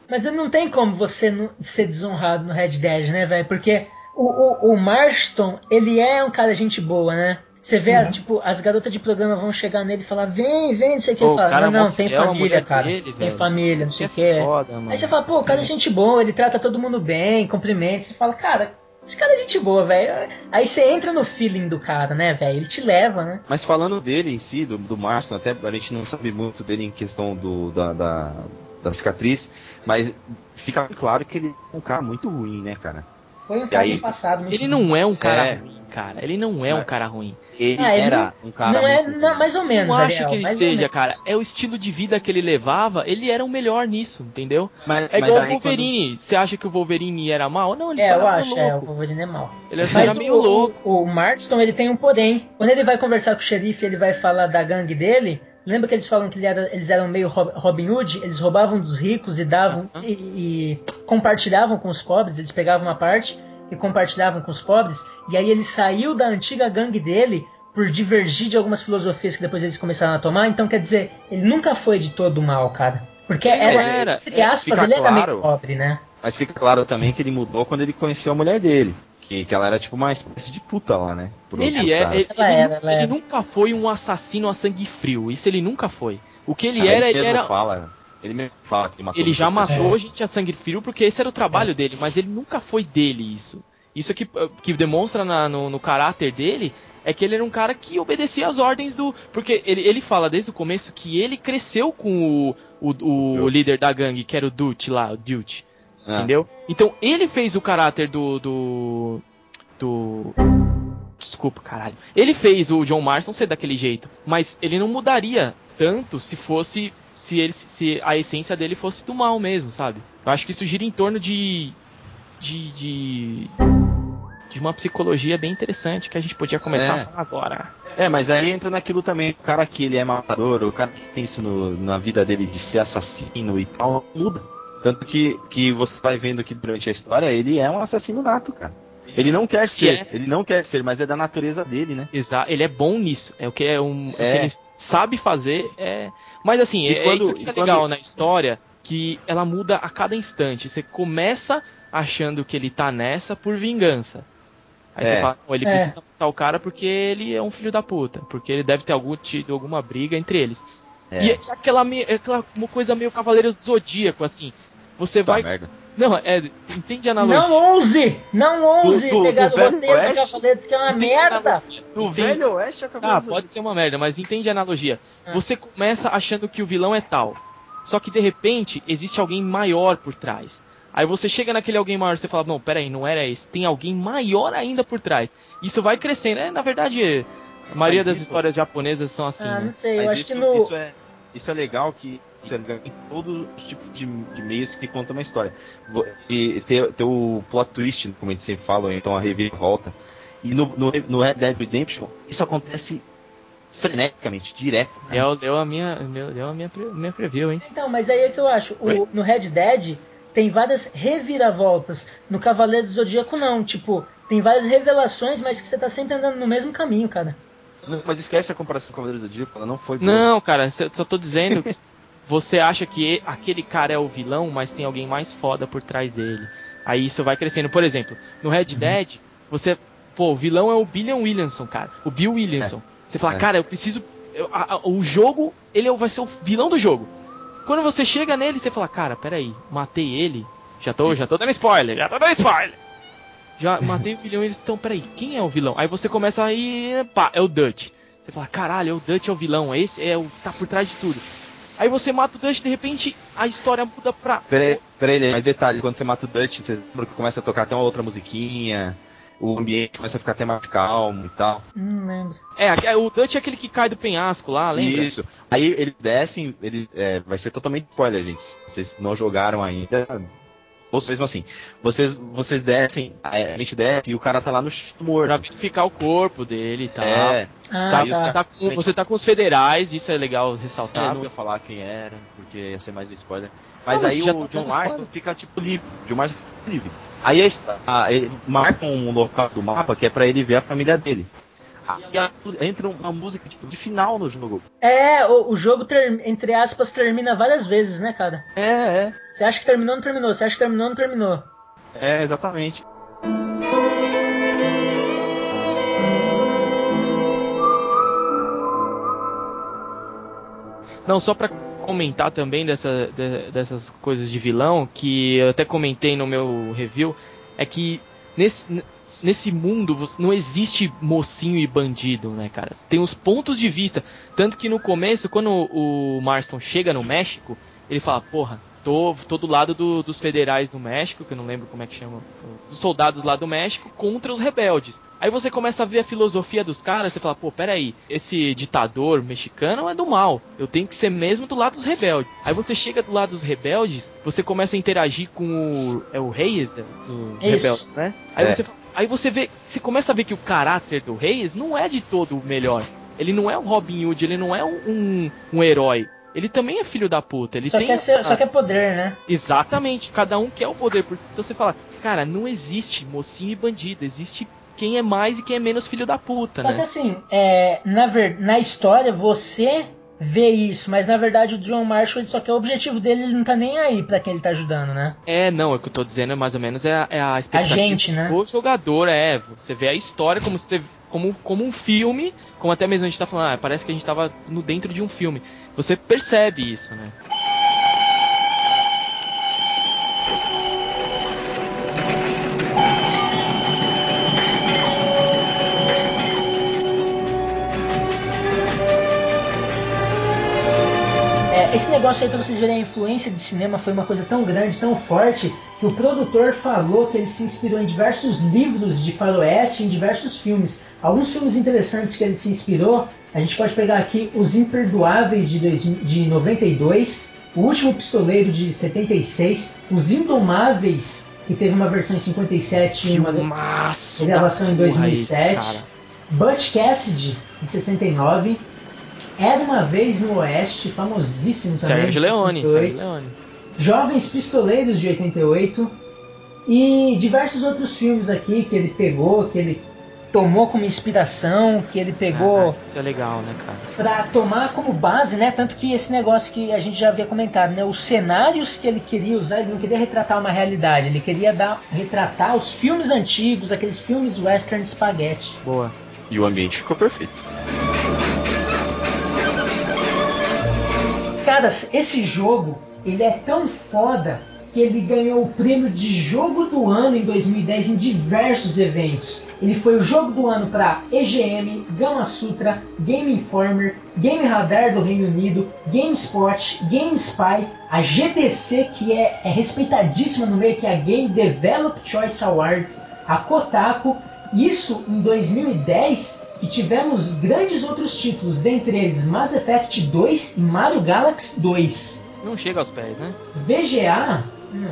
A: Mas não tem como você não ser desonrado no Red Dead, né, velho? Porque o, o, o Marston, ele é um cara gente boa, né? Você vê,
B: Uhum.
A: as, tipo, as garotas de programa vão chegar nele e falar, vem, vem, não sei o que. Ele
B: o
A: fala,
B: cara
A: não,
B: é
A: não, tem família, cara.
B: dele,
A: tem família, não sei o
B: Isso
A: que.
B: é foda.
A: Aí você fala, pô, o cara é gente boa, ele trata todo mundo bem, cumprimenta. Você fala, cara, esse cara é gente boa, velho. Aí você entra no feeling do cara, né, velho? Ele te leva, né?
C: Mas falando dele em si, do, do Marston, até a gente não sabe muito dele em questão do, da, da, da cicatriz, mas fica claro que ele é um cara muito ruim, né, cara?
A: Foi um
C: E
A: cara
C: aí-
A: do passado.
B: Ele não é um cara
C: É.
B: ruim, cara. Ele não é um
C: Mas-
B: cara ruim.
C: Ele
A: Ah, ele
C: era
A: não-
C: um cara
A: não é, não, mais ou menos,
B: não acho que ele seja, cara. É o estilo de vida que ele levava, ele era o melhor nisso, entendeu?
C: Mas,
B: É
C: mas
B: igual o Wolverine. Você acha que o Wolverine era mal? Não, ele
A: É,
B: só
A: eu
B: era
A: acho,
B: meio
A: é, o
B: louco.
A: Wolverine é mal.
B: Ele só era meio
A: o,
B: louco.
A: o, o Marston, ele tem um porém. Quando ele vai conversar com o xerife, ele vai falar da gangue dele. Lembra que eles falam que ele era- eles eram meio Rob- Robin Hood? Eles roubavam dos ricos e davam e, e compartilhavam com os pobres. Eles pegavam uma parte e compartilhavam com os pobres. E aí ele saiu da antiga gangue dele por divergir de algumas filosofias que depois eles começaram a tomar. Então, quer dizer, ele nunca foi de todo mal, cara. Porque
B: Ele
A: era,
B: era,
A: entre
B: é,
A: aspas, ele era meio
C: claro.
A: pobre, né?
C: Mas fica claro também que ele mudou quando ele conheceu a mulher dele. Que, que ela era tipo uma espécie de puta lá, né?
B: Ele é, ele,
A: Ela
B: ele
A: era,
B: ele
A: era.
B: nunca foi um assassino a sangue frio. Isso ele nunca foi. O que ele
C: Cara,
B: era, ele era.
C: fala, ele mesmo fala que matou
B: Ele já matou
C: pessoas.
B: gente a sangue frio porque esse era o trabalho dele, mas ele nunca foi dele isso. Isso que, que demonstra na- no, no caráter dele é que ele era um cara que obedecia às ordens do. Porque ele, ele fala desde o começo que ele cresceu com o, o, o líder da gangue, que era o Dutch lá, o Dutch.
C: Ah.
B: Entendeu? Então ele fez o caráter do. do. do. Desculpa, caralho. Ele fez o John Marston ser daquele jeito, mas ele não mudaria tanto se fosse. Se, ele, se a essência dele fosse do mal mesmo, sabe? Eu acho que isso gira em torno de. de. de, de uma psicologia bem interessante que a gente podia começar
C: É.
B: a falar agora.
C: É, mas aí entra naquilo também, o cara que ele é matador, o cara que tem isso no- na vida dele de ser assassino e tal, muda. Tanto que, que você vai vendo que durante a história ele é um assassino nato, cara. Ele não quer ser,
B: é.
C: ele não quer ser, mas é da natureza dele, né?
B: Exato, ele é bom nisso. É o que é um, o que
C: É.
B: ele sabe fazer. É... Mas assim,
C: E
B: é,
C: quando-
B: isso que é
C: quando-
B: legal na história, que ela muda a cada instante. Você começa achando que ele tá nessa por vingança. Aí
C: É.
B: você fala, "Não, ele
A: É.
B: precisa matar o cara porque ele é um filho da puta. Porque ele deve ter algum, tido alguma briga entre eles.
C: É.
B: E é aquela, me- é aquela uma coisa meio Cavaleiros do Zodíaco, assim. Você
C: Puta
B: vai.
C: merda.
B: Não, é. Entende a analogia?
A: Não ouse! Não ouse
C: Do- do-
A: pegar
C: do
A: o roteiro de? Cavaleiros, que é uma merda!
C: Do
B: Entende?
C: velho oeste acabou
B: Ah, pode ser uma merda, mas entende a analogia.
A: Ah.
B: Você começa achando que o vilão é tal. Só que de repente existe alguém maior por trás. Aí você chega naquele alguém maior e você fala, não, peraí, não era esse. Tem alguém maior ainda por trás. Isso vai crescendo. É, na verdade, a maioria
C: Mas
B: das
C: isso-
B: histórias japonesas são assim.
A: ah,
B: né?
A: não sei, eu
C: Mas
A: acho
C: isso,
A: que no.
C: isso é, isso é legal que legal em todos os tipos de, de meios que contam uma história. E ter, ter o plot twist, como a gente sempre fala, ou então a reviravolta. E no, no, no Red Dead Redemption, isso acontece freneticamente, direto.
B: Deu, deu a minha, meu- deu a minha, minha preview, hein?
A: Então, mas aí é que eu acho. O- no Red Dead tem várias reviravoltas. No Cavaleiro do Zodíaco, não. Tipo, tem várias revelações, mas que você tá sempre andando no mesmo caminho, cara.
C: Não, Mas esquece a comparação com o Cavaleiros do Zodíaco, ela não foi boa.
B: Não, cara, eu só tô dizendo que você acha que aquele cara é o vilão, mas tem alguém mais foda por trás dele. Aí isso vai crescendo. Por exemplo, no Red Dead, você. Pô, o vilão é o Billion Williamson, cara. O Bill Williamson. Você fala,
C: É.
B: cara, eu preciso. eu- a- a- o jogo, ele é vai ser o vilão do jogo. Quando você chega nele, você fala, cara, peraí, matei ele. Já tô, já tô dando spoiler, já tô dando spoiler. Já matei o vilão e eles estão, peraí, quem é o vilão? Aí você começa a ir, pá, é o Dutch. Você fala, caralho, o Dutch é o vilão, esse é o tá por trás de tudo. Aí você mata o Dutch, de repente a história muda pra.
C: Peraí, peraí, mas detalhe, quando você mata o Dutch, você lembra que começa a tocar até uma outra musiquinha, o ambiente começa a ficar até mais calmo e tal.
A: Não lembro.
B: É, aque- o Dutch é aquele que cai do penhasco lá, lembra?
C: Isso. Aí eles descem, ele, é, vai ser totalmente spoiler, gente. Se vocês não jogaram ainda, Ou mesmo assim, vocês, vocês descem, a gente desce e o cara tá lá no chão
B: Pra
C: morto.
B: verificar o corpo dele e tal.
C: É,
A: Ah,
B: Tá-
C: os
B: você,
C: caras-
B: tá com, você tá com os federais, isso é legal
C: É,
B: ressaltar.
C: não ia falar quem era, porque ia ser mais do spoiler. Mas
B: Não,
C: aí o
B: tá
C: John Marston fica tipo livre. John Marston fica livre. Aí eles, ah, ele marca um local do mapa que é pra ele ver a família dele. A- entra uma música tipo, de final no jogo.
A: É, o, o jogo, ter- entre aspas, termina várias vezes, né, cara?
C: É, é.
A: Você acha que terminou, não terminou. Você acha que terminou, não terminou.
C: É, exatamente.
B: Não, só pra comentar também dessa, de- dessas coisas de vilão, que eu até comentei no meu review, é que nesse, nesse mundo não existe mocinho e bandido, né, cara? Tem os pontos de vista. Tanto que no começo, quando o Marston chega no México, ele fala, porra, tô, tô do lado do- dos federais do México, que eu não lembro como é que chama, dos soldados lá do México, contra os rebeldes. Aí você começa a ver a filosofia dos caras, você fala, pô, peraí, esse ditador mexicano é do mal, eu tenho que ser mesmo do lado dos rebeldes. Aí você chega do lado dos rebeldes, você começa a interagir com o. É o Reyes? É, do
A: Isso.
B: rebelde, né? Aí
C: É.
B: você Aí você vê, você começa a ver que o caráter do Reyes não é de todo o melhor. Ele não é um Robin Hood, ele não é um, um, herói. Ele também é filho da puta. Ele
A: só,
B: tem
A: quer ser, só quer poder, né?
B: Exatamente, cada um quer o poder. Por isso Então você fala, cara, não existe mocinho e bandido, existe quem é mais e quem é menos filho da puta,
A: Só que
B: né?
A: assim, é, na, ver, na história você vê isso, mas na verdade o John Marshall ele só quer o objetivo dele, ele não tá nem aí pra quem ele tá ajudando, né?
B: É, não, é o que eu tô dizendo é mais ou menos é a, é a expectativa
A: gente, né?
B: do jogador, é. Você vê a história como se como, como um filme, como até mesmo a gente tá falando, ah, parece que a gente tava no dentro de um filme. Você percebe isso, né?
A: Esse negócio aí, pra vocês verem, a influência de cinema foi uma coisa tão grande, tão forte, que o produtor falou que ele se inspirou em diversos livros de faroeste, em diversos filmes. Alguns filmes interessantes que ele se inspirou, a gente pode pegar aqui Os Imperdoáveis de, dois, de 92, O Último Pistoleiro de 76, Os Indomáveis, que teve uma versão em 57 e uma gravação em
B: porra
A: 2007.
B: esse, cara.
A: Butch Cassidy, de 69. Era uma vez no Oeste, famosíssimo também.
B: Sérgio
A: de
B: Leone,
A: 68.
B: Sérgio Leone.
A: Jovens Pistoleiros, de 88. E diversos outros filmes aqui que ele pegou, que ele tomou como inspiração, que ele pegou
B: Ah, isso é legal, né, cara?
A: pra tomar como base, né? Tanto que esse negócio que a gente já havia comentado, né? Os cenários que ele queria usar, ele não queria retratar uma realidade, ele queria dar, retratar os filmes antigos, aqueles filmes western spaghetti.
B: Boa.
C: E o ambiente ficou perfeito.
A: Caras, esse jogo, ele é tão foda que ele ganhou o prêmio de jogo do ano em 2010 em diversos eventos. Ele foi o jogo do ano para EGM, Gama Sutra, Game Informer, Game Radar do Reino Unido, GameSpot, GameSpy, a GDC que é, é respeitadíssima no meio que é a Game Develop Choice Awards, a Kotaku. Isso em 2010 e tivemos grandes outros títulos, dentre eles Mass Effect 2 e Mario Galaxy 2.
B: Não chega aos pés, né?
A: VGA, hum,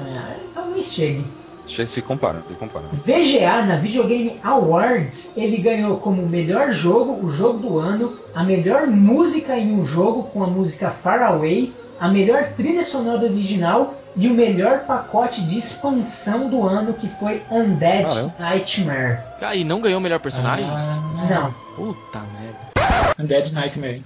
A: talvez chegue.
C: Chega- Se compara, se compara.
A: VGA na Videogame Awards ele ganhou como melhor jogo, o jogo do ano, a melhor música em um jogo com a música Far Away, a melhor trilha sonora original e o melhor pacote de expansão do ano que foi Undead
C: Caramba.
A: Nightmare.
B: Cara, e não ganhou o melhor personagem?
E: Ah,
A: Não,
B: Puta merda.
E: Undead Nightmare.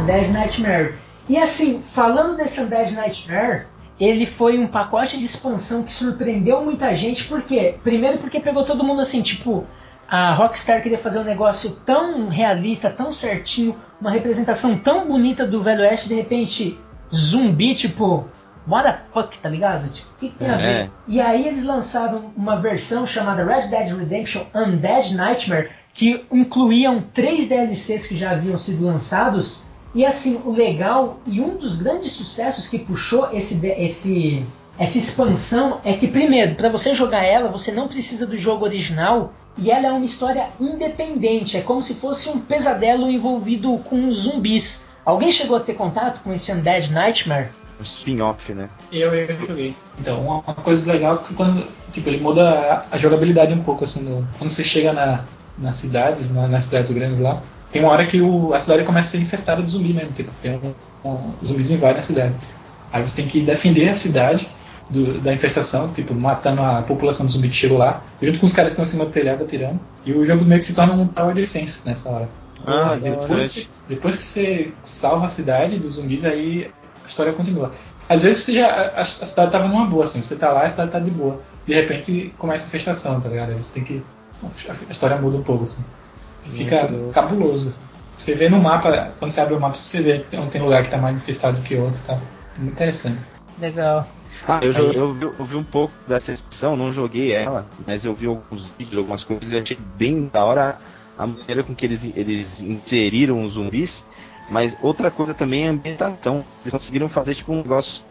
A: Undead Nightmare. E assim, falando desse Undead Nightmare, ele foi um pacote de expansão que surpreendeu muita gente, por quê? Primeiro porque pegou todo mundo assim, tipo, a Rockstar queria fazer um negócio tão realista, tão certinho, uma representação tão bonita do Velho Oeste, de repente, zumbi, tipo, what the fuck, tá ligado? Tipo, o que, que tem a ver?
C: É.
A: E aí eles lançaram uma versão chamada Red Dead Redemption Undead Nightmare, que incluíam três DLCs que já haviam sido lançados. E assim, o legal e um dos grandes sucessos que puxou esse, esse, essa expansão é que, primeiro, para você jogar ela, você não precisa do jogo original e ela é uma história independente. É como se fosse um pesadelo envolvido com zumbis. Alguém chegou a ter contato com esse Undead Nightmare?
C: Um spin-off, né?
E: Eu, eu joguei. Então, uma, coisa legal é que quando tipo, ele muda a, a jogabilidade um pouco, assim, no- quando você chega na, na cidade, na- nas cidades grandes lá, tem uma hora que o, a cidade começa a ser infestada de zumbi mesmo, tipo, tem um, um, os zumbis invadem a cidade. Aí você tem que defender a cidade do- da infestação, tipo, matando a população de zumbi que chegou lá, junto com os caras que estão em cima do telhado atirando. E o jogo meio que se torna um tower defense nessa hora.
C: Ah,
E: depois,
C: interessante.
E: que, depois que você salva a cidade dos zumbis, aí a história continua. Às vezes você já, a, a cidade tava numa boa, assim, você tá lá, a cidade tá de boa. De repente começa a infestação, tá ligado? Aí você tem que. A história muda um pouco, assim. Fica
B: Muito
E: cabuloso. assim. Você vê no mapa, quando você abre o mapa, você vê onde tem lugar que tá mais infestado que outro, tá? Muito interessante.
A: Legal.
C: Ah, eu, eu, vi, eu vi um pouco dessa expansão, não joguei ela, mas eu vi alguns vídeos, algumas coisas e achei bem da hora a maneira com que eles, eles inseriram os zumbis. Mas outra coisa também é a ambientação. Eles conseguiram fazer tipo um negócio.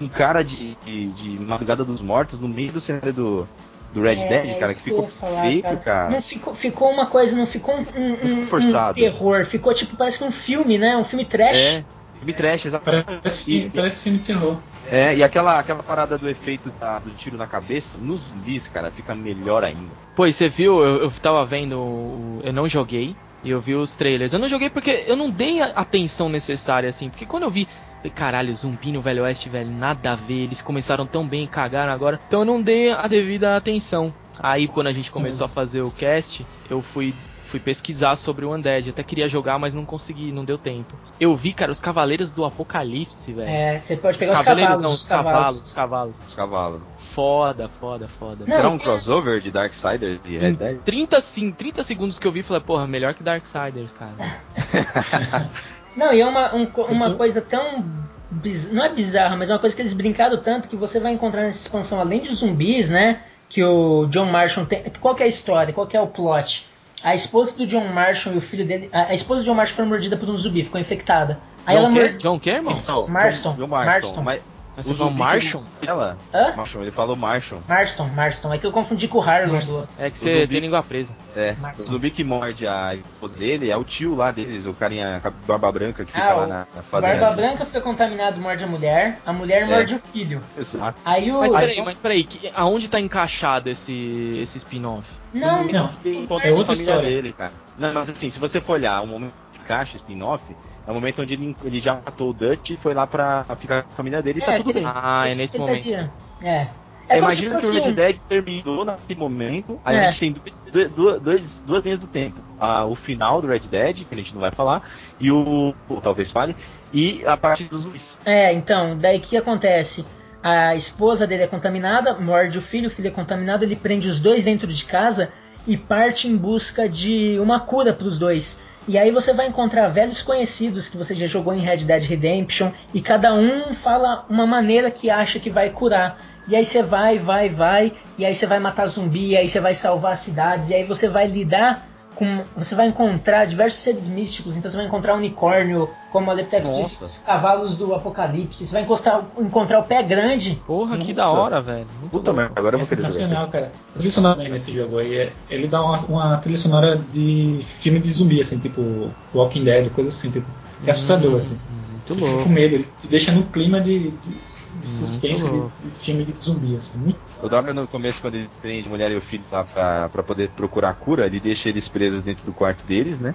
C: Um cara de, de, de Madrugada dos Mortos no meio do cenário do, do Red
A: É,
C: Dead, cara, que ficou
A: falar,
C: feito, cara.
A: Não ficou, ficou uma coisa, não ficou um, um- um- um terror, ficou tipo, parece que um filme, né? Um filme trash.
C: É, filme trash, exatamente.
E: Parece, filme, parece filme terror.
C: É, e aquela, aquela parada do efeito da- do tiro na cabeça, nos zumbis, cara, fica melhor ainda.
B: Pô, e você viu, eu, eu tava vendo, eu não joguei, e eu vi os trailers. Eu não joguei porque eu não dei a atenção necessária, assim, porque quando eu vi, caralho, zumbi no Velho Oeste, velho, nada a ver, eles começaram tão bem e cagaram agora, então eu não dei a devida atenção. Aí quando a gente começou a fazer o cast, eu fui fui pesquisar sobre o Undead, até queria jogar, mas não consegui, não deu tempo. Eu vi, cara, os Cavaleiros do Apocalipse, velho.
A: É, você pode pegar os
B: Cavaleiros
A: cavalos,
B: não,
A: os
B: os cavalos, os cavalos.
C: Os cavalos.
B: Foda, foda, foda.
A: Não,
C: Será
A: e
C: um
A: tem-
C: crossover de Darksider de Red Dead?
B: 30, sim, 30 segundos que eu vi, falei, porra, melhor que Darksiders, cara.
A: Não, e é uma, um uma coisa tão. biz- Não é bizarra, mas é uma coisa que eles brincaram tanto que você vai encontrar nessa expansão, além de zumbis, né? Que o John Marshall tem. Qual que é a história? Qual que é o plot? A esposa do John Marshall e o filho dele. A esposa do John Marshall foi mordida por um zumbi, ficou infectada. Aí
B: John
A: ela
B: quê?
A: mordeu.
B: John quê, irmão?
A: Marston.
C: John
A: Marston.
C: Marston. Mas
B: Mas você falou Marshall?
C: ele- Ela.
A: Hã?
C: Ele falou Marshall.
A: Marston, Marston. É que eu confundi com o Harlan do.
B: É que você
C: zumbi-
B: tem língua presa.
C: É,
A: Marston.
C: o zumbi que morde a esposa dele é o tio lá deles, o carinha com a barba branca que fica
A: Ah,
C: lá
A: o
C: na, na fazenda.
A: Barba Branca fica contaminado, morde a mulher. A mulher
C: É.
A: morde o filho.
C: Exato.
A: Aí o.
B: Mas peraí, mas peraí, que, aonde tá encaixado esse, esse spin-off?
A: Não,
E: Não,
C: Tem encontra
E: é outra
C: família
E: história.
C: dele, cara. Não, mas assim, se você for olhar o momento caixa, spin-off, é o momento onde ele, ele já matou o Dutch e foi lá pra ficar com a família dele e tá
A: É,
C: tudo
A: aquele-
C: bem.
B: Ah, é nesse
A: Ele
B: momento.
A: fazia- É. É
C: Imagina que o Red
A: um-
C: Dead terminou naquele momento, aí
A: É.
C: a gente tem dois, dois- duas, dois- duas linhas do tempo. Ah, o final do Red Dead, que a gente não vai falar, e o. talvez fale, e a parte dos zumbis.
A: É, então, daí o que acontece? A esposa dele é contaminada, morde o filho, o filho é contaminado, ele prende os dois dentro de casa e parte em busca de uma cura para os dois. E aí você vai encontrar velhos conhecidos que você já jogou em Red Dead Redemption e cada um fala uma maneira que acha que vai curar. E aí você vai, vai, vai, e aí você vai matar zumbi, e aí você vai salvar cidades, e aí você vai lidar com. Você vai encontrar diversos seres místicos, então você vai encontrar unicórnio, como a Leptex disse, os cavalos do apocalipse, você vai encostar, encontrar o pé grande.
B: Porra, que
C: Nossa.
B: da hora, velho. Muito
C: Puta merda, agora eu
E: É
C: vou querer jogar isso.
E: sensacional, cara. A trilha sonora também nesse jogo aí, é- ele dá uma, uma trilha sonora de filme de zumbi, assim, tipo Walking Dead, coisa assim, tipo, é assustador, assim.
B: Muito
E: Você fica
B: louco.
E: com medo, ele te deixa no clima de, de, de suspense de, de filme de zumbi, assim. Muito
C: O Dora no começo, quando ele prende a mulher e o filho lá pra, pra poder procurar a cura, ele deixa eles presos dentro do quarto deles, né?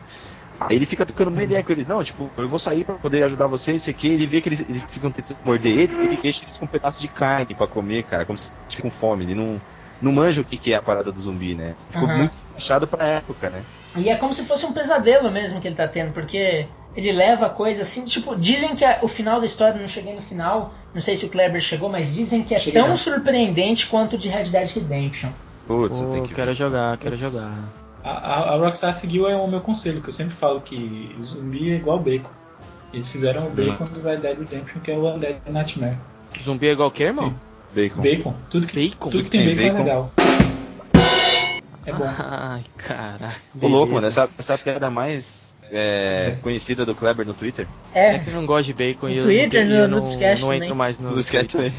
C: Aí ele fica tocando uma ideia com eles, não, tipo, eu vou sair pra poder ajudar vocês, isso aqui. Ele vê que eles, eles ficam tentando morder ele, ele deixa eles com um pedaço de carne pra comer, cara, como se com fome. Ele não, não manja o que, que é a parada do zumbi, né? Ficou
A: Aham.
C: muito fechado pra época, né?
A: E é como se fosse um pesadelo mesmo que ele tá tendo, porque ele leva a coisa assim, tipo, dizem que a- o final da história, não cheguei no final, não sei se o Kleber chegou, mas dizem que é
E: Cheguei
A: tão surpreendente quanto o de Red Dead Redemption.
C: Putz,
B: Pô,
C: tem que
B: quero
C: ver.
B: jogar, quero
E: Putz.
B: jogar.
E: A, a- a Rockstar seguiu é o meu conselho, que eu sempre falo que zumbi é igual bacon. Eles fizeram o bacon do Red Dead Redemption, que é o Undead Nightmare.
B: Zumbi é igual o que, irmão?
C: Bacon.
E: Bacon, tudo que,
B: Bacon?
E: tudo que tem,
C: Tem
E: bacon,
C: bacon.
E: é legal. É bom.
B: Ai, caraca.
C: Ô louco, mano, essa, essa é piada mais é, conhecida do Kleber no Twitter.
B: É
A: É,
B: que eu não gosto de bacon
A: No
B: e eu,
A: Twitter,
B: e
A: no-
B: eu
A: no
B: não,
A: Discast
B: não entro mais no.
C: Não esquece também.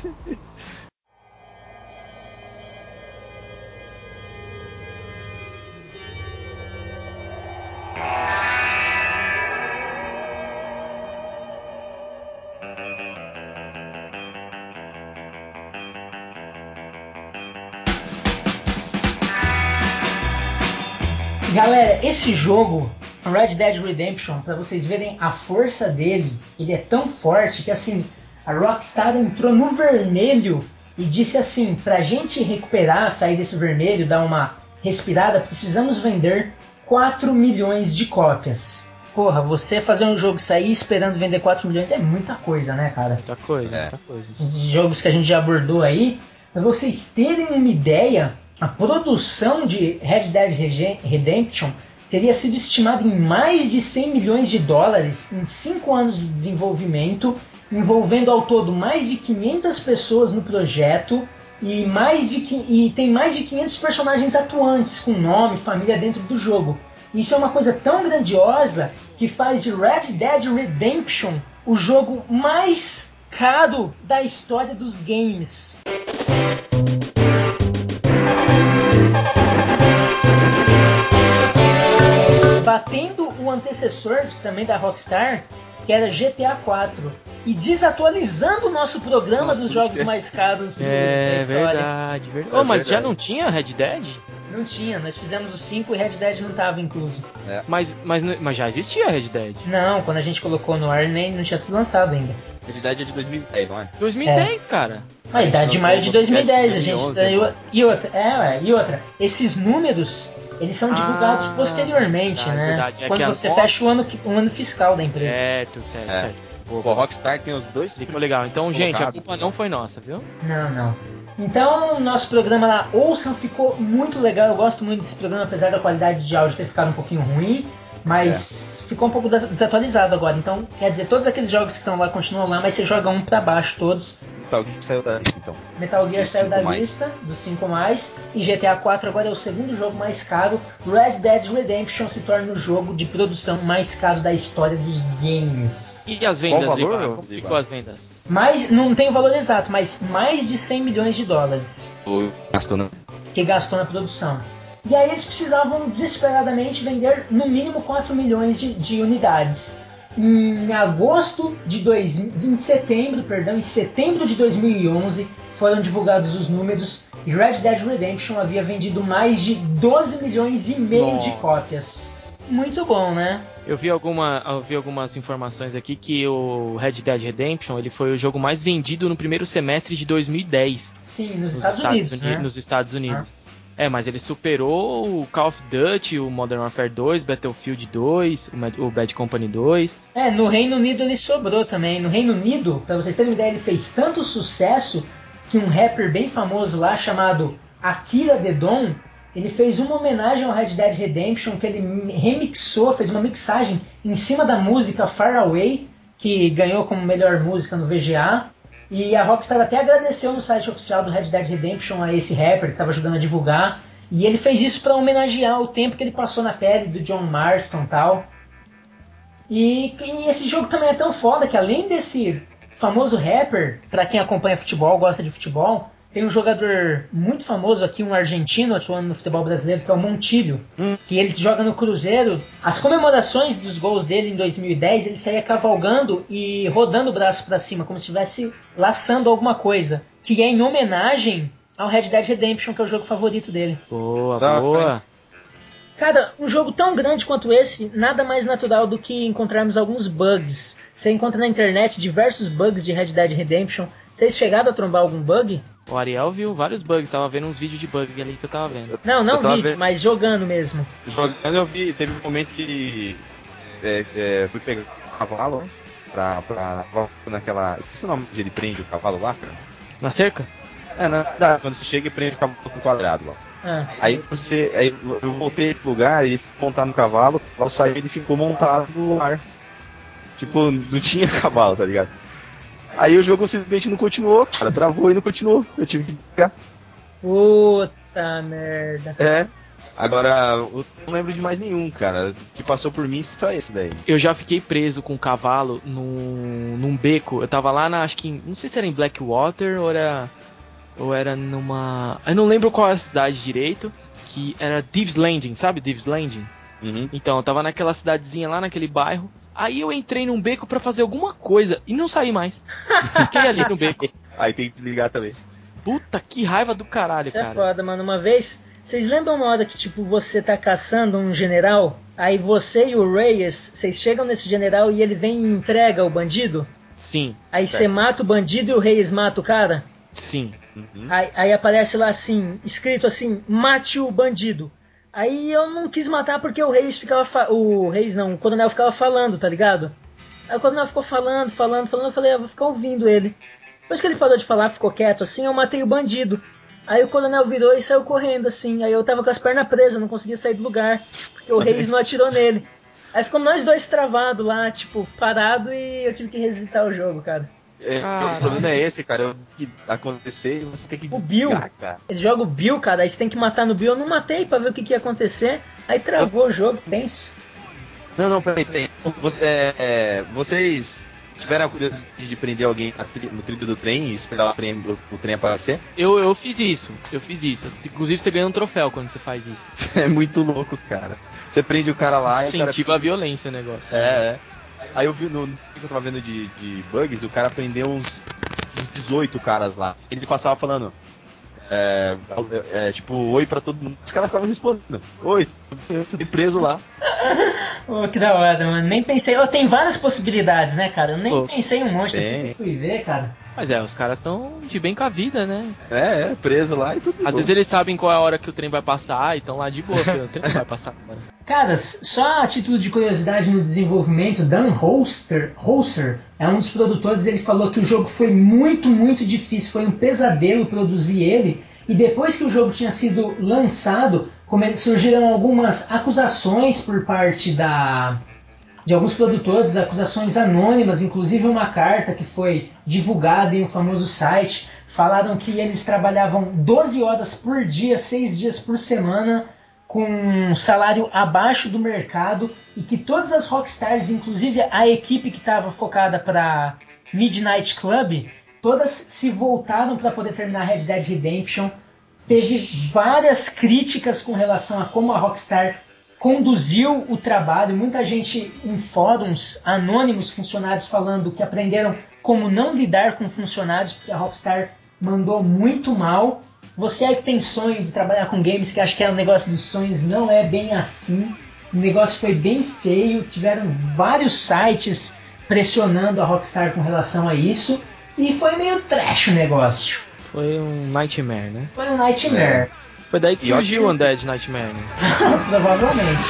A: Galera, esse jogo, Red Dead Redemption, pra vocês verem a força dele, ele é tão forte que assim, a Rockstar entrou no vermelho e disse assim, pra gente recuperar, sair desse vermelho, dar uma respirada, precisamos vender 4 milhões de cópias. Porra, você fazer um jogo sair esperando vender 4 milhões é muita coisa, né, cara?
B: Muita coisa,
C: É.
B: muita coisa.
A: de jogos que a gente já abordou aí, para vocês terem uma ideia, a produção de Red Dead Redemption teria sido estimada em mais de 100 milhões de dólares em 5 anos de desenvolvimento, envolvendo ao todo mais de 500 pessoas no projeto e, mais de, e tem mais de 500 personagens atuantes com nome e família dentro do jogo. Isso é uma coisa tão grandiosa que faz de Red Dead Redemption o jogo mais caro da história dos games. Batendo o antecessor também da Rockstar, que era GTA 4, e desatualizando o nosso programa
C: Nossa,
A: dos jogos mais caros do- da
B: É
A: história.
B: verdade, verdade.
C: É
B: Oh, mas já
C: verdade.
B: não tinha Red Dead?
A: Não tinha, nós fizemos o 5 e Red Dead não estava incluso.
B: Mas, mas, não- mas já existia Red Dead.
A: Não, quando a gente colocou no ar nem não tinha sido lançado ainda.
C: Realidade é de 2010, não é?
B: 2010, cara.
A: A idade de maio de
C: o
A: 2010, a gente
C: 2011,
A: saiu. E outra, é, ué, e outra, esses números eles são divulgados
B: Ah,
A: posteriormente,
B: verdade,
A: né?
B: verdade. É
A: Quando
B: a
A: você
B: nota-
A: fecha o ano, o ano fiscal da empresa.
B: Certo, certo,
C: É.
B: certo.
C: Pô. Rockstar tem os dois.
B: Ficou legal. Então, gente, a culpa
C: né?
B: não foi nossa, viu?
A: Não, não. Então, o nosso programa lá, ouçam, ficou muito legal. Eu gosto muito desse programa, apesar da qualidade de áudio ter ficado um pouquinho ruim. Mas ficou um pouco des- desatualizado agora. Então, quer dizer, todos aqueles jogos que estão lá continuam lá, mas você joga um pra baixo todos.
C: O que saiu da lista, então?
A: Metal Gear saiu da
C: cinco mais.
A: lista, dos 5 mais, e GTA 4 agora é o segundo jogo mais caro. Red Dead Redemption se torna o jogo de produção mais caro da história dos games.
B: E as vendas,
C: Qual o valor?
B: Como ficou as vendas?
A: Mais, não tem o valor exato, mas mais de 100 milhões de dólares
C: O gastou, né?
A: que gastou na produção. E aí eles precisavam desesperadamente vender no mínimo 4 milhões de, de unidades. Em agosto de, dois, de em setembro, perdão, em setembro de 2011 foram divulgados os números e Red Dead Redemption havia vendido mais de 12 milhões e meio de
B: Nossa.
A: cópias. Muito bom, né?
B: Eu vi, alguma, eu vi algumas informações aqui que o Red Dead Redemption ele foi o jogo mais vendido no primeiro semestre de 2010
A: Sim, nos,
B: nos
A: Estados, Unidos,
B: Uni-
A: né?
B: Nos Estados Unidos. É, mas ele superou o Call of Duty, o Modern Warfare 2, Battlefield 2, o Bad Company 2.
A: É, no Reino Unido ele sobrou também. No Reino Unido, pra vocês terem uma ideia, ele fez tanto sucesso que um rapper bem famoso lá chamado Akira The Don, ele fez uma homenagem ao Red Dead Redemption que ele remixou, fez uma mixagem em cima da música Far Away, que ganhou como melhor música no VGA. E a Rockstar até agradeceu no site oficial do Red Dead Redemption a esse rapper que estava ajudando a divulgar. E ele fez isso para homenagear o tempo que ele passou na pele do John Marston e tal. E, e esse jogo também é tão foda que além desse famoso rapper, pra quem acompanha futebol, gosta de futebol, tem um jogador muito famoso aqui, um argentino atuando no futebol brasileiro, que é o Montilho, que ele joga no Cruzeiro. As comemorações dos gols dele em 2010, ele saía cavalgando e rodando o braço pra cima, como se estivesse laçando alguma coisa, que é em homenagem ao Red Dead Redemption, que é o jogo favorito dele.
B: Boa,
C: Tá,
B: boa.
A: Cara, um jogo tão grande quanto esse, nada mais natural do que encontrarmos alguns bugs. Você encontra na internet diversos bugs de Red Dead Redemption. Vocês chegaram a trombar algum bug?
B: O Ariel viu vários bugs, tava vendo uns vídeos de bug ali que eu tava vendo.
A: Não, não vídeo,
C: vendo-
A: mas jogando mesmo.
C: Jogando eu vi, teve um momento que é, é, fui pegar o cavalo né, pra, pra naquela. Esqueci o nome onde ele prende o cavalo lá, cara.
B: Na cerca?
C: É, na verdade, quando você chega e prende o cavalo no quadrado lá.
A: Ah,
C: Aí você. Aí eu voltei pro lugar e fui montar no cavalo, o cavalo saiu e ele ficou montado no ar. Tipo, não tinha cavalo, tá ligado? Aí o jogo simplesmente não continuou, cara, travou e não continuou. Eu tive que ficar.
A: puta merda.
C: É. Agora, eu não lembro de mais nenhum, cara. Que passou por mim só esse daí.
B: Eu já fiquei preso com um cavalo num, num beco. Eu tava lá na, acho que, em- não sei se era em Blackwater ou era, ou era numa, eu não lembro qual é a cidade direito, que era Thieves Landing, sabe Thieves Landing?
C: Uhum.
B: Então, eu tava naquela cidadezinha lá naquele bairro. Aí eu entrei num beco pra fazer alguma coisa e não saí mais. Fiquei ali no beco.
C: Aí tem que desligar também.
B: Puta que raiva do caralho,
A: Isso é
B: cara.
A: foda, mano. Uma vez, vocês lembram uma hora que, tipo, você tá caçando um general, aí você e o Reyes, vocês chegam nesse general e ele vem e entrega o bandido?
B: Sim,
A: Aí você mata o bandido e o Reyes mata o cara?
B: sim.
A: Aí, aí aparece lá assim, escrito assim, mate o bandido. Aí eu não quis matar porque o Reis ficava. fa- O Reis não, o coronel ficava falando, tá ligado? Aí o coronel ficou falando, falando, falando, eu falei, ah, vou ficar ouvindo ele. Depois que ele parou de falar, ficou quieto assim, eu matei o bandido. Aí o coronel virou e saiu correndo assim. Aí eu tava com as pernas presas, não conseguia sair do lugar. Porque o Reis não atirou nele. Aí ficamos nós dois travados lá, tipo, parado e eu tive que revisitar o jogo, cara.
C: É, o problema é esse, cara. Eu, que acontecer e você tem que
A: O Bill.
C: cara.
A: Ele joga o Bill, cara, aí você tem que matar no Bill. Eu não matei pra ver o que, que ia acontecer. Aí travou o jogo, tenso.
C: Não, não, peraí, peraí. Você- é, é, vocês tiveram a curiosidade de prender alguém no trilho do trem e esperar o trem, o, o trem aparecer?
B: Eu, eu fiz isso, eu fiz isso. Inclusive você ganha um troféu quando você faz isso.
C: É muito louco, cara. Você prende o cara lá e o cara
B: Incentiva a violência o negócio.
C: É, é. Aí eu vi no, no que eu tava vendo de, de bugs, o cara prendeu uns, uns 18 caras lá. Ele passava falando. É, é, tipo, oi pra todo mundo. Os caras ficavam respondendo. Oi, eu fui preso lá.
A: Pô, que da hora, mano. Nem pensei. Ó, tem várias possibilidades, né, cara? Eu nem
B: Pô,
A: pensei em um monte. Depois eu fui ver, cara.
B: Mas é, os caras estão de bem com a vida, né?
C: É, é, preso lá e tudo de
B: Às
C: boa.
B: vezes eles sabem qual é a hora que o trem vai passar e estão lá de boa, porque o trem não vai passar agora.
A: Caras, só a título de curiosidade no desenvolvimento, Dan Holster, Holster é um dos produtores. Ele falou que o jogo foi muito, muito difícil. Foi um pesadelo produzir ele. E depois que o jogo tinha sido lançado, come- surgiram algumas acusações por parte da, de alguns produtores, acusações anônimas, inclusive uma carta que foi divulgada em um famoso site. Falaram que eles trabalhavam 12 horas por dia, 6 dias por semana, com um salário abaixo do mercado e que todas as rockstars, inclusive a equipe que estava focada para Midnight Club, todas se voltaram para poder terminar Red Dead Redemption. Teve várias críticas com relação a como a Rockstar conduziu o trabalho. Muita gente em fóruns anônimos, funcionários falando que aprenderam como não lidar com funcionários, porque a Rockstar mandou muito mal. Você aí que tem sonho de trabalhar com games, que acha que é um negócio dos sonhos, não é bem assim. O negócio foi bem feio, tiveram vários sites pressionando a Rockstar com relação a isso. E foi meio trash o negócio.
B: Foi um Nightmare, né?
A: Foi um Nightmare,
B: Foi daí que
C: E
B: surgiu o Undead Nightmare, né?
A: provavelmente.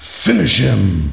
G: Finish him.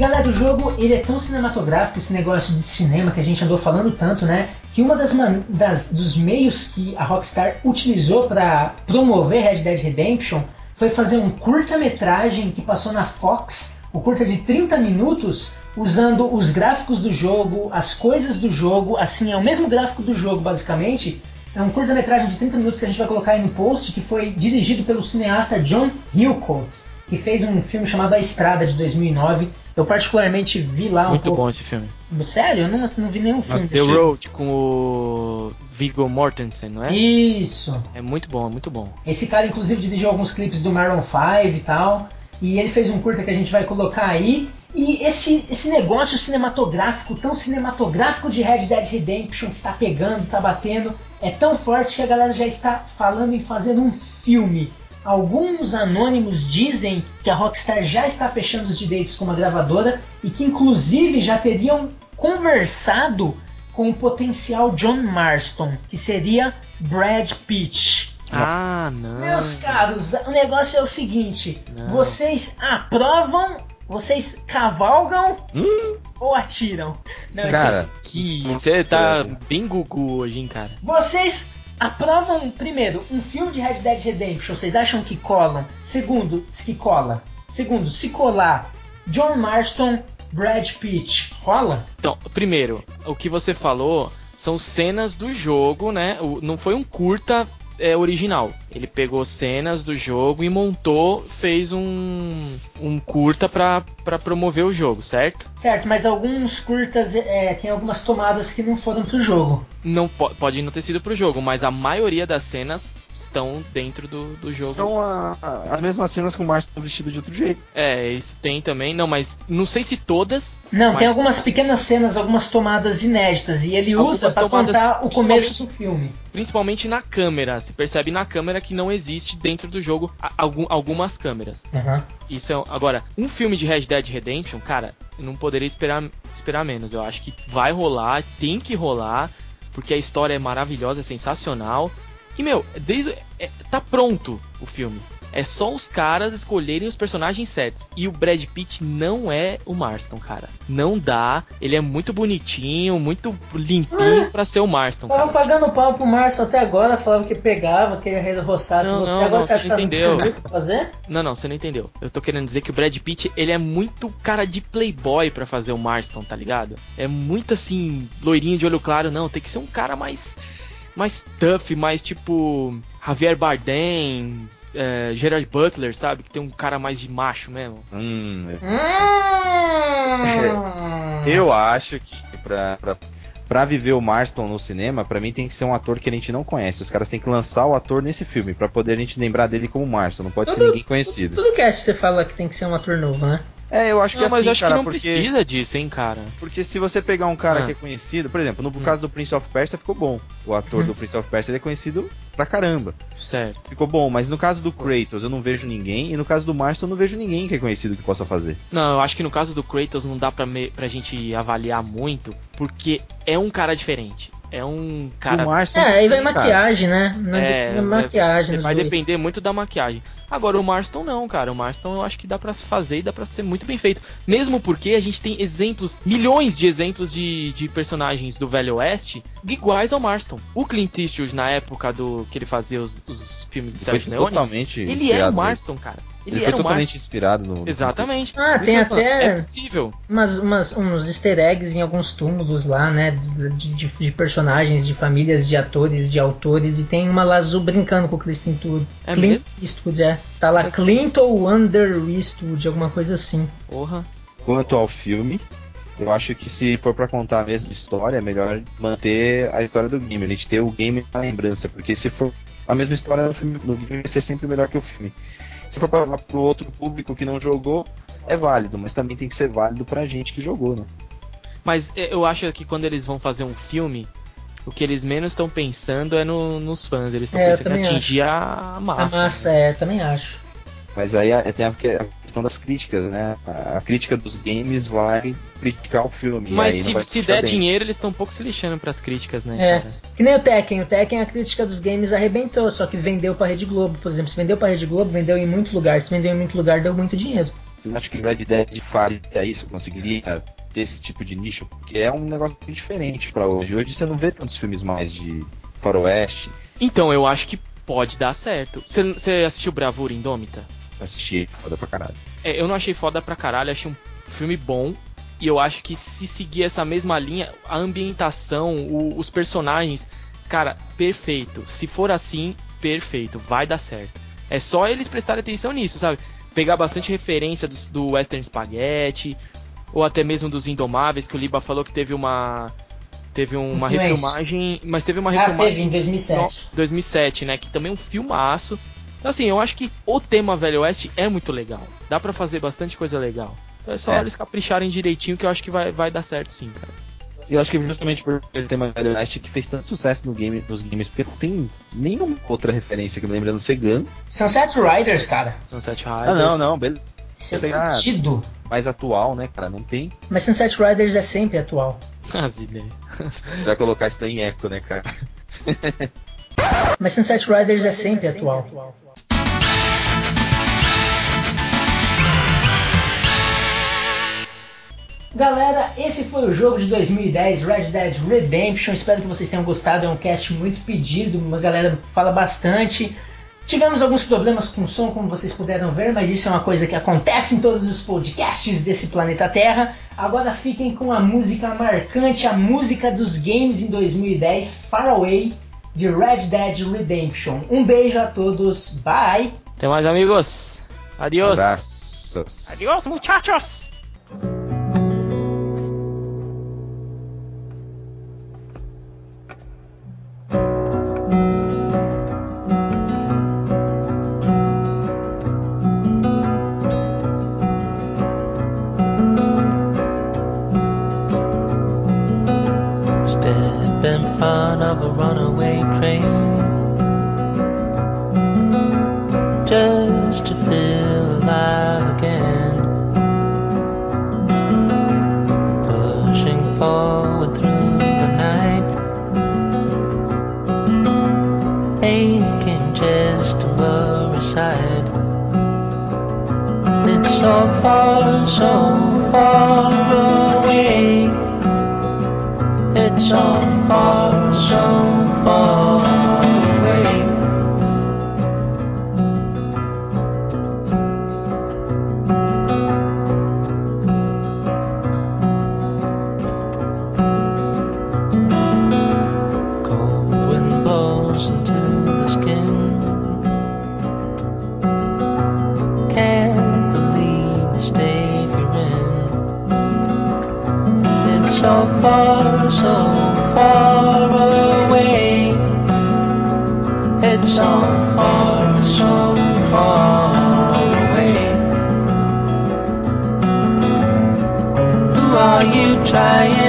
A: Galera, o jogo ele é tão cinematográfico, esse negócio de cinema que a gente andou falando tanto, né? Que uma das, man- das- dos meios que a Rockstar utilizou para promover Red Dead Redemption foi fazer um curta-metragem que passou na Fox, o curta de 30 minutos, usando os gráficos do jogo, as coisas do jogo, assim, é o mesmo gráfico do jogo basicamente. É um curta-metragem de 30 minutos que a gente vai colocar aí no post, que foi dirigido pelo cineasta John Hillcoats, que fez um filme chamado A Estrada de 2009. Eu particularmente vi lá um
B: Muito
A: pouco.
B: bom esse filme.
A: Sério? Eu não, não vi nenhum filme.
B: The
A: desse.
B: Road com o Viggo Mortensen, não é?
A: Isso.
B: É muito bom, é muito bom.
A: Esse cara, inclusive, dirigiu alguns clipes do Maroon 5 e tal. E ele fez um curta que a gente vai colocar aí. E esse, esse negócio cinematográfico, tão cinematográfico de Red Dead Redemption, que tá pegando, tá batendo, é tão forte que a galera já está falando em fazer um filme. Alguns anônimos dizem que a Rockstar já está fechando os direitos com uma gravadora e que, inclusive, já teriam conversado com o potencial John Marston, que seria Brad Pitt.
B: Ah, não.
A: Meus caros, o negócio é o seguinte:
B: Não.
A: vocês aprovam Vocês cavalgam
C: Hum,
A: ou atiram? Não, é
C: cara,
B: Que você tá bem gugu hoje, hein, cara.
A: Vocês aprovam, primeiro, um filme de Red Dead Redemption? Vocês acham que cola? Segundo, que cola. Segundo, se colar John Marston, Brad Pitt, rola?
B: Então, primeiro, o que você falou são cenas do jogo, né? Não foi um curta é, original. Ele pegou cenas do jogo e montou, fez um, um curta pra, pra promover o jogo, certo?
A: Certo, mas alguns curtas é, tem algumas tomadas que não foram pro jogo.
B: Não po- pode não ter sido pro jogo, mas a maioria das cenas estão dentro do, do jogo.
C: São a- a- as mesmas cenas com o Marston vestido de outro jeito.
B: É, isso tem também. Não, mas não sei se todas.
A: Não, tem
B: mas-
A: algumas pequenas cenas, algumas tomadas inéditas, e ele
B: Algumas
A: usa pra
B: tomadas,
A: contar o começo do filme.
B: Principalmente na câmera. Se percebe na câmera que não existe dentro do jogo algum- algumas câmeras.
A: Uhum.
B: Isso é. Agora, um filme de Red Dead Redemption, cara, eu não poderia esperar, esperar menos. Eu acho que vai rolar, tem que rolar, porque a história é maravilhosa, é sensacional. E, meu, desde. é- tá pronto o filme. É só os caras escolherem os personagens certos. E o Brad Pitt não é o Marston, cara. Não dá. Ele é muito bonitinho, muito limpinho pra ser o Marston,
A: Tava
B: cara.
A: pagando pau pro Márcio até agora, falava que pegava, que ia roçar se
B: Não,
A: você.
B: não,
A: agora
B: não,
A: você acha que tá
B: entendeu.
A: pra fazer?
B: Não, não, você não entendeu. Eu tô querendo dizer que o Brad Pitt, ele é muito cara de playboy pra fazer o Marston, tá ligado? É muito assim, loirinho de olho claro, não, tem que ser um cara mais mais tough, mais tipo Javier Bardem, é, Gerard Butler, sabe? Que tem um cara mais de macho mesmo.
C: Hum,
A: Hum.
C: eu acho que pra, pra, pra viver o Marston no cinema, pra mim tem que ser um ator que a gente não conhece. Os caras têm que lançar o ator nesse filme pra poder a gente lembrar dele como Marston. Não pode ser
A: Tudo-
C: ninguém conhecido.
A: Tudo que acho que você fala que tem que ser um ator novo, né?
C: É, eu acho que
B: Não,
C: assim,
B: mas eu acho
C: cara,
B: que não
C: porque,
B: precisa disso, hein, cara.
C: porque se você pegar um cara
B: Ah.
C: que é conhecido, por exemplo, no caso do Prince of Persia ficou bom. O ator
A: Uhum.
C: do Prince of Persia ele é conhecido pra caramba.
B: Certo.
C: Ficou bom, mas no caso do Kratos eu não vejo ninguém, e no caso do Marston eu não vejo ninguém que é conhecido que possa fazer.
B: Não, eu acho que no caso do Kratos não dá pra, me, pra gente avaliar muito, porque é um cara diferente. É um cara.
C: o Marston
A: É, aí vai maquiagem, né? Não
B: É,
A: vai maquiagem. nos
B: vai
A: dois.
B: depender muito da maquiagem. Agora o Marston não, cara. O Marston eu acho que dá pra se fazer e dá pra ser muito bem feito. Mesmo porque a gente tem exemplos, milhões de exemplos de, de personagens do Velho Oeste iguais ao Marston. O Clint Eastwood na época do que ele fazia os, os filmes do
C: Ele
B: Sérgio Leone,
C: totalmente
B: ele era
C: inspirado
B: o Marston, cara.
C: Ele,
B: Ele,
C: foi totalmente
B: Marston.
C: inspirado no. no
B: Exatamente.
A: Ah, tem até-
B: É possível.
A: umas, umas, uns easter eggs em alguns túmulos lá, né? De, de- de personagens, de famílias, de atores, de autores. E tem uma lá azul brincando com o Clint Eastwood.
B: É
A: Clint
B: mesmo?
A: Eastwood, é. Tá lá Clint ou Under Eastwood, alguma coisa assim.
B: Porra.
C: Quanto ao filme, eu acho que se for pra contar a mesma história, é melhor manter a história do game. A gente ter o game na lembrança, porque se for a mesma história no, filme, no game vai ser sempre melhor que o filme. Se for pra levar pro outro público que não jogou, é válido, mas também tem que ser válido pra gente que jogou, né?
B: Mas é, eu acho que quando eles vão fazer um filme, o que eles menos estão pensando é no- nos fãs. Eles estão
A: É,
B: pensando em atingir a
A: A
B: massa.
A: massa, é, também acho.
C: Mas aí é- tem a, questão das críticas, né? A, crítica dos games vai criticar o filme.
B: Mas se,
C: vai
B: se der
C: bem.
B: dinheiro, eles estão um pouco se lixando pras críticas, né,
A: É.
B: cara?
A: Que nem o Tekken. O Tekken, a crítica dos games arrebentou, só que vendeu pra Rede Globo, por exemplo. Se vendeu pra Rede Globo, vendeu em muito lugar. Se vendeu em muito lugar, deu muito dinheiro.
C: Vocês acham que o Red Dead faria isso? Conseguiria ter esse tipo de nicho? Porque é um negócio diferente pra hoje. Hoje você não vê tantos filmes mais de faroeste.
B: Então, eu acho que pode dar certo. Você assistiu Bravura Indômita?
C: Assistir, foda pra caralho.
B: É, eu não achei foda pra caralho, achei um filme bom. E eu acho que se seguir essa mesma linha, a ambientação, o- os personagens, cara, perfeito. Se for assim, perfeito, vai dar certo. É só eles prestarem atenção nisso, sabe? Pegar bastante referência do, do Western Spaghetti, ou até mesmo dos Indomáveis, que o Liba falou que teve uma. Teve uma
A: Influência.
B: refilmagem. Mas teve uma
A: Ah,
B: refilmagem.
A: teve, em 2007.
B: no- 2007, né? Que também é um filmaço. Então, assim, eu acho que o tema Velho Oeste é muito legal. Dá pra fazer bastante coisa legal. Então é só
C: É.
B: eles capricharem direitinho que eu acho que vai, vai dar certo sim, cara.
C: E eu acho que justamente por ele ter uma Velho Oeste que fez tanto sucesso no game, nos games, porque não tem nenhuma outra referência que eu me lembro do Segan.
A: Sunset Riders, cara.
B: Sunset Riders.
C: Ah, não, não, beleza.
A: Isso é.
C: Mais atual, né, cara? Não tem.
A: Mas Sunset Riders é sempre atual.
B: Ah, As ideias.
C: Você vai colocar isso daí em eco, né, cara?
A: Mas Sunset Riders é sempre atual. Galera, esse foi o jogo de 2010, Red Dead Redemption. Espero que vocês tenham gostado. É um cast muito pedido, uma galera fala bastante. Tivemos alguns problemas com o som, como vocês puderam ver, mas isso é uma coisa que acontece em todos os podcasts desse planeta Terra. Agora fiquem com a música marcante, a música dos games em 2010, Far Away, de Red Dead Redemption. Um beijo a todos, bye!
M: Até mais, amigos! Adiós!
C: Abraços!
M: Adiós, muchachos!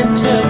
N: enter.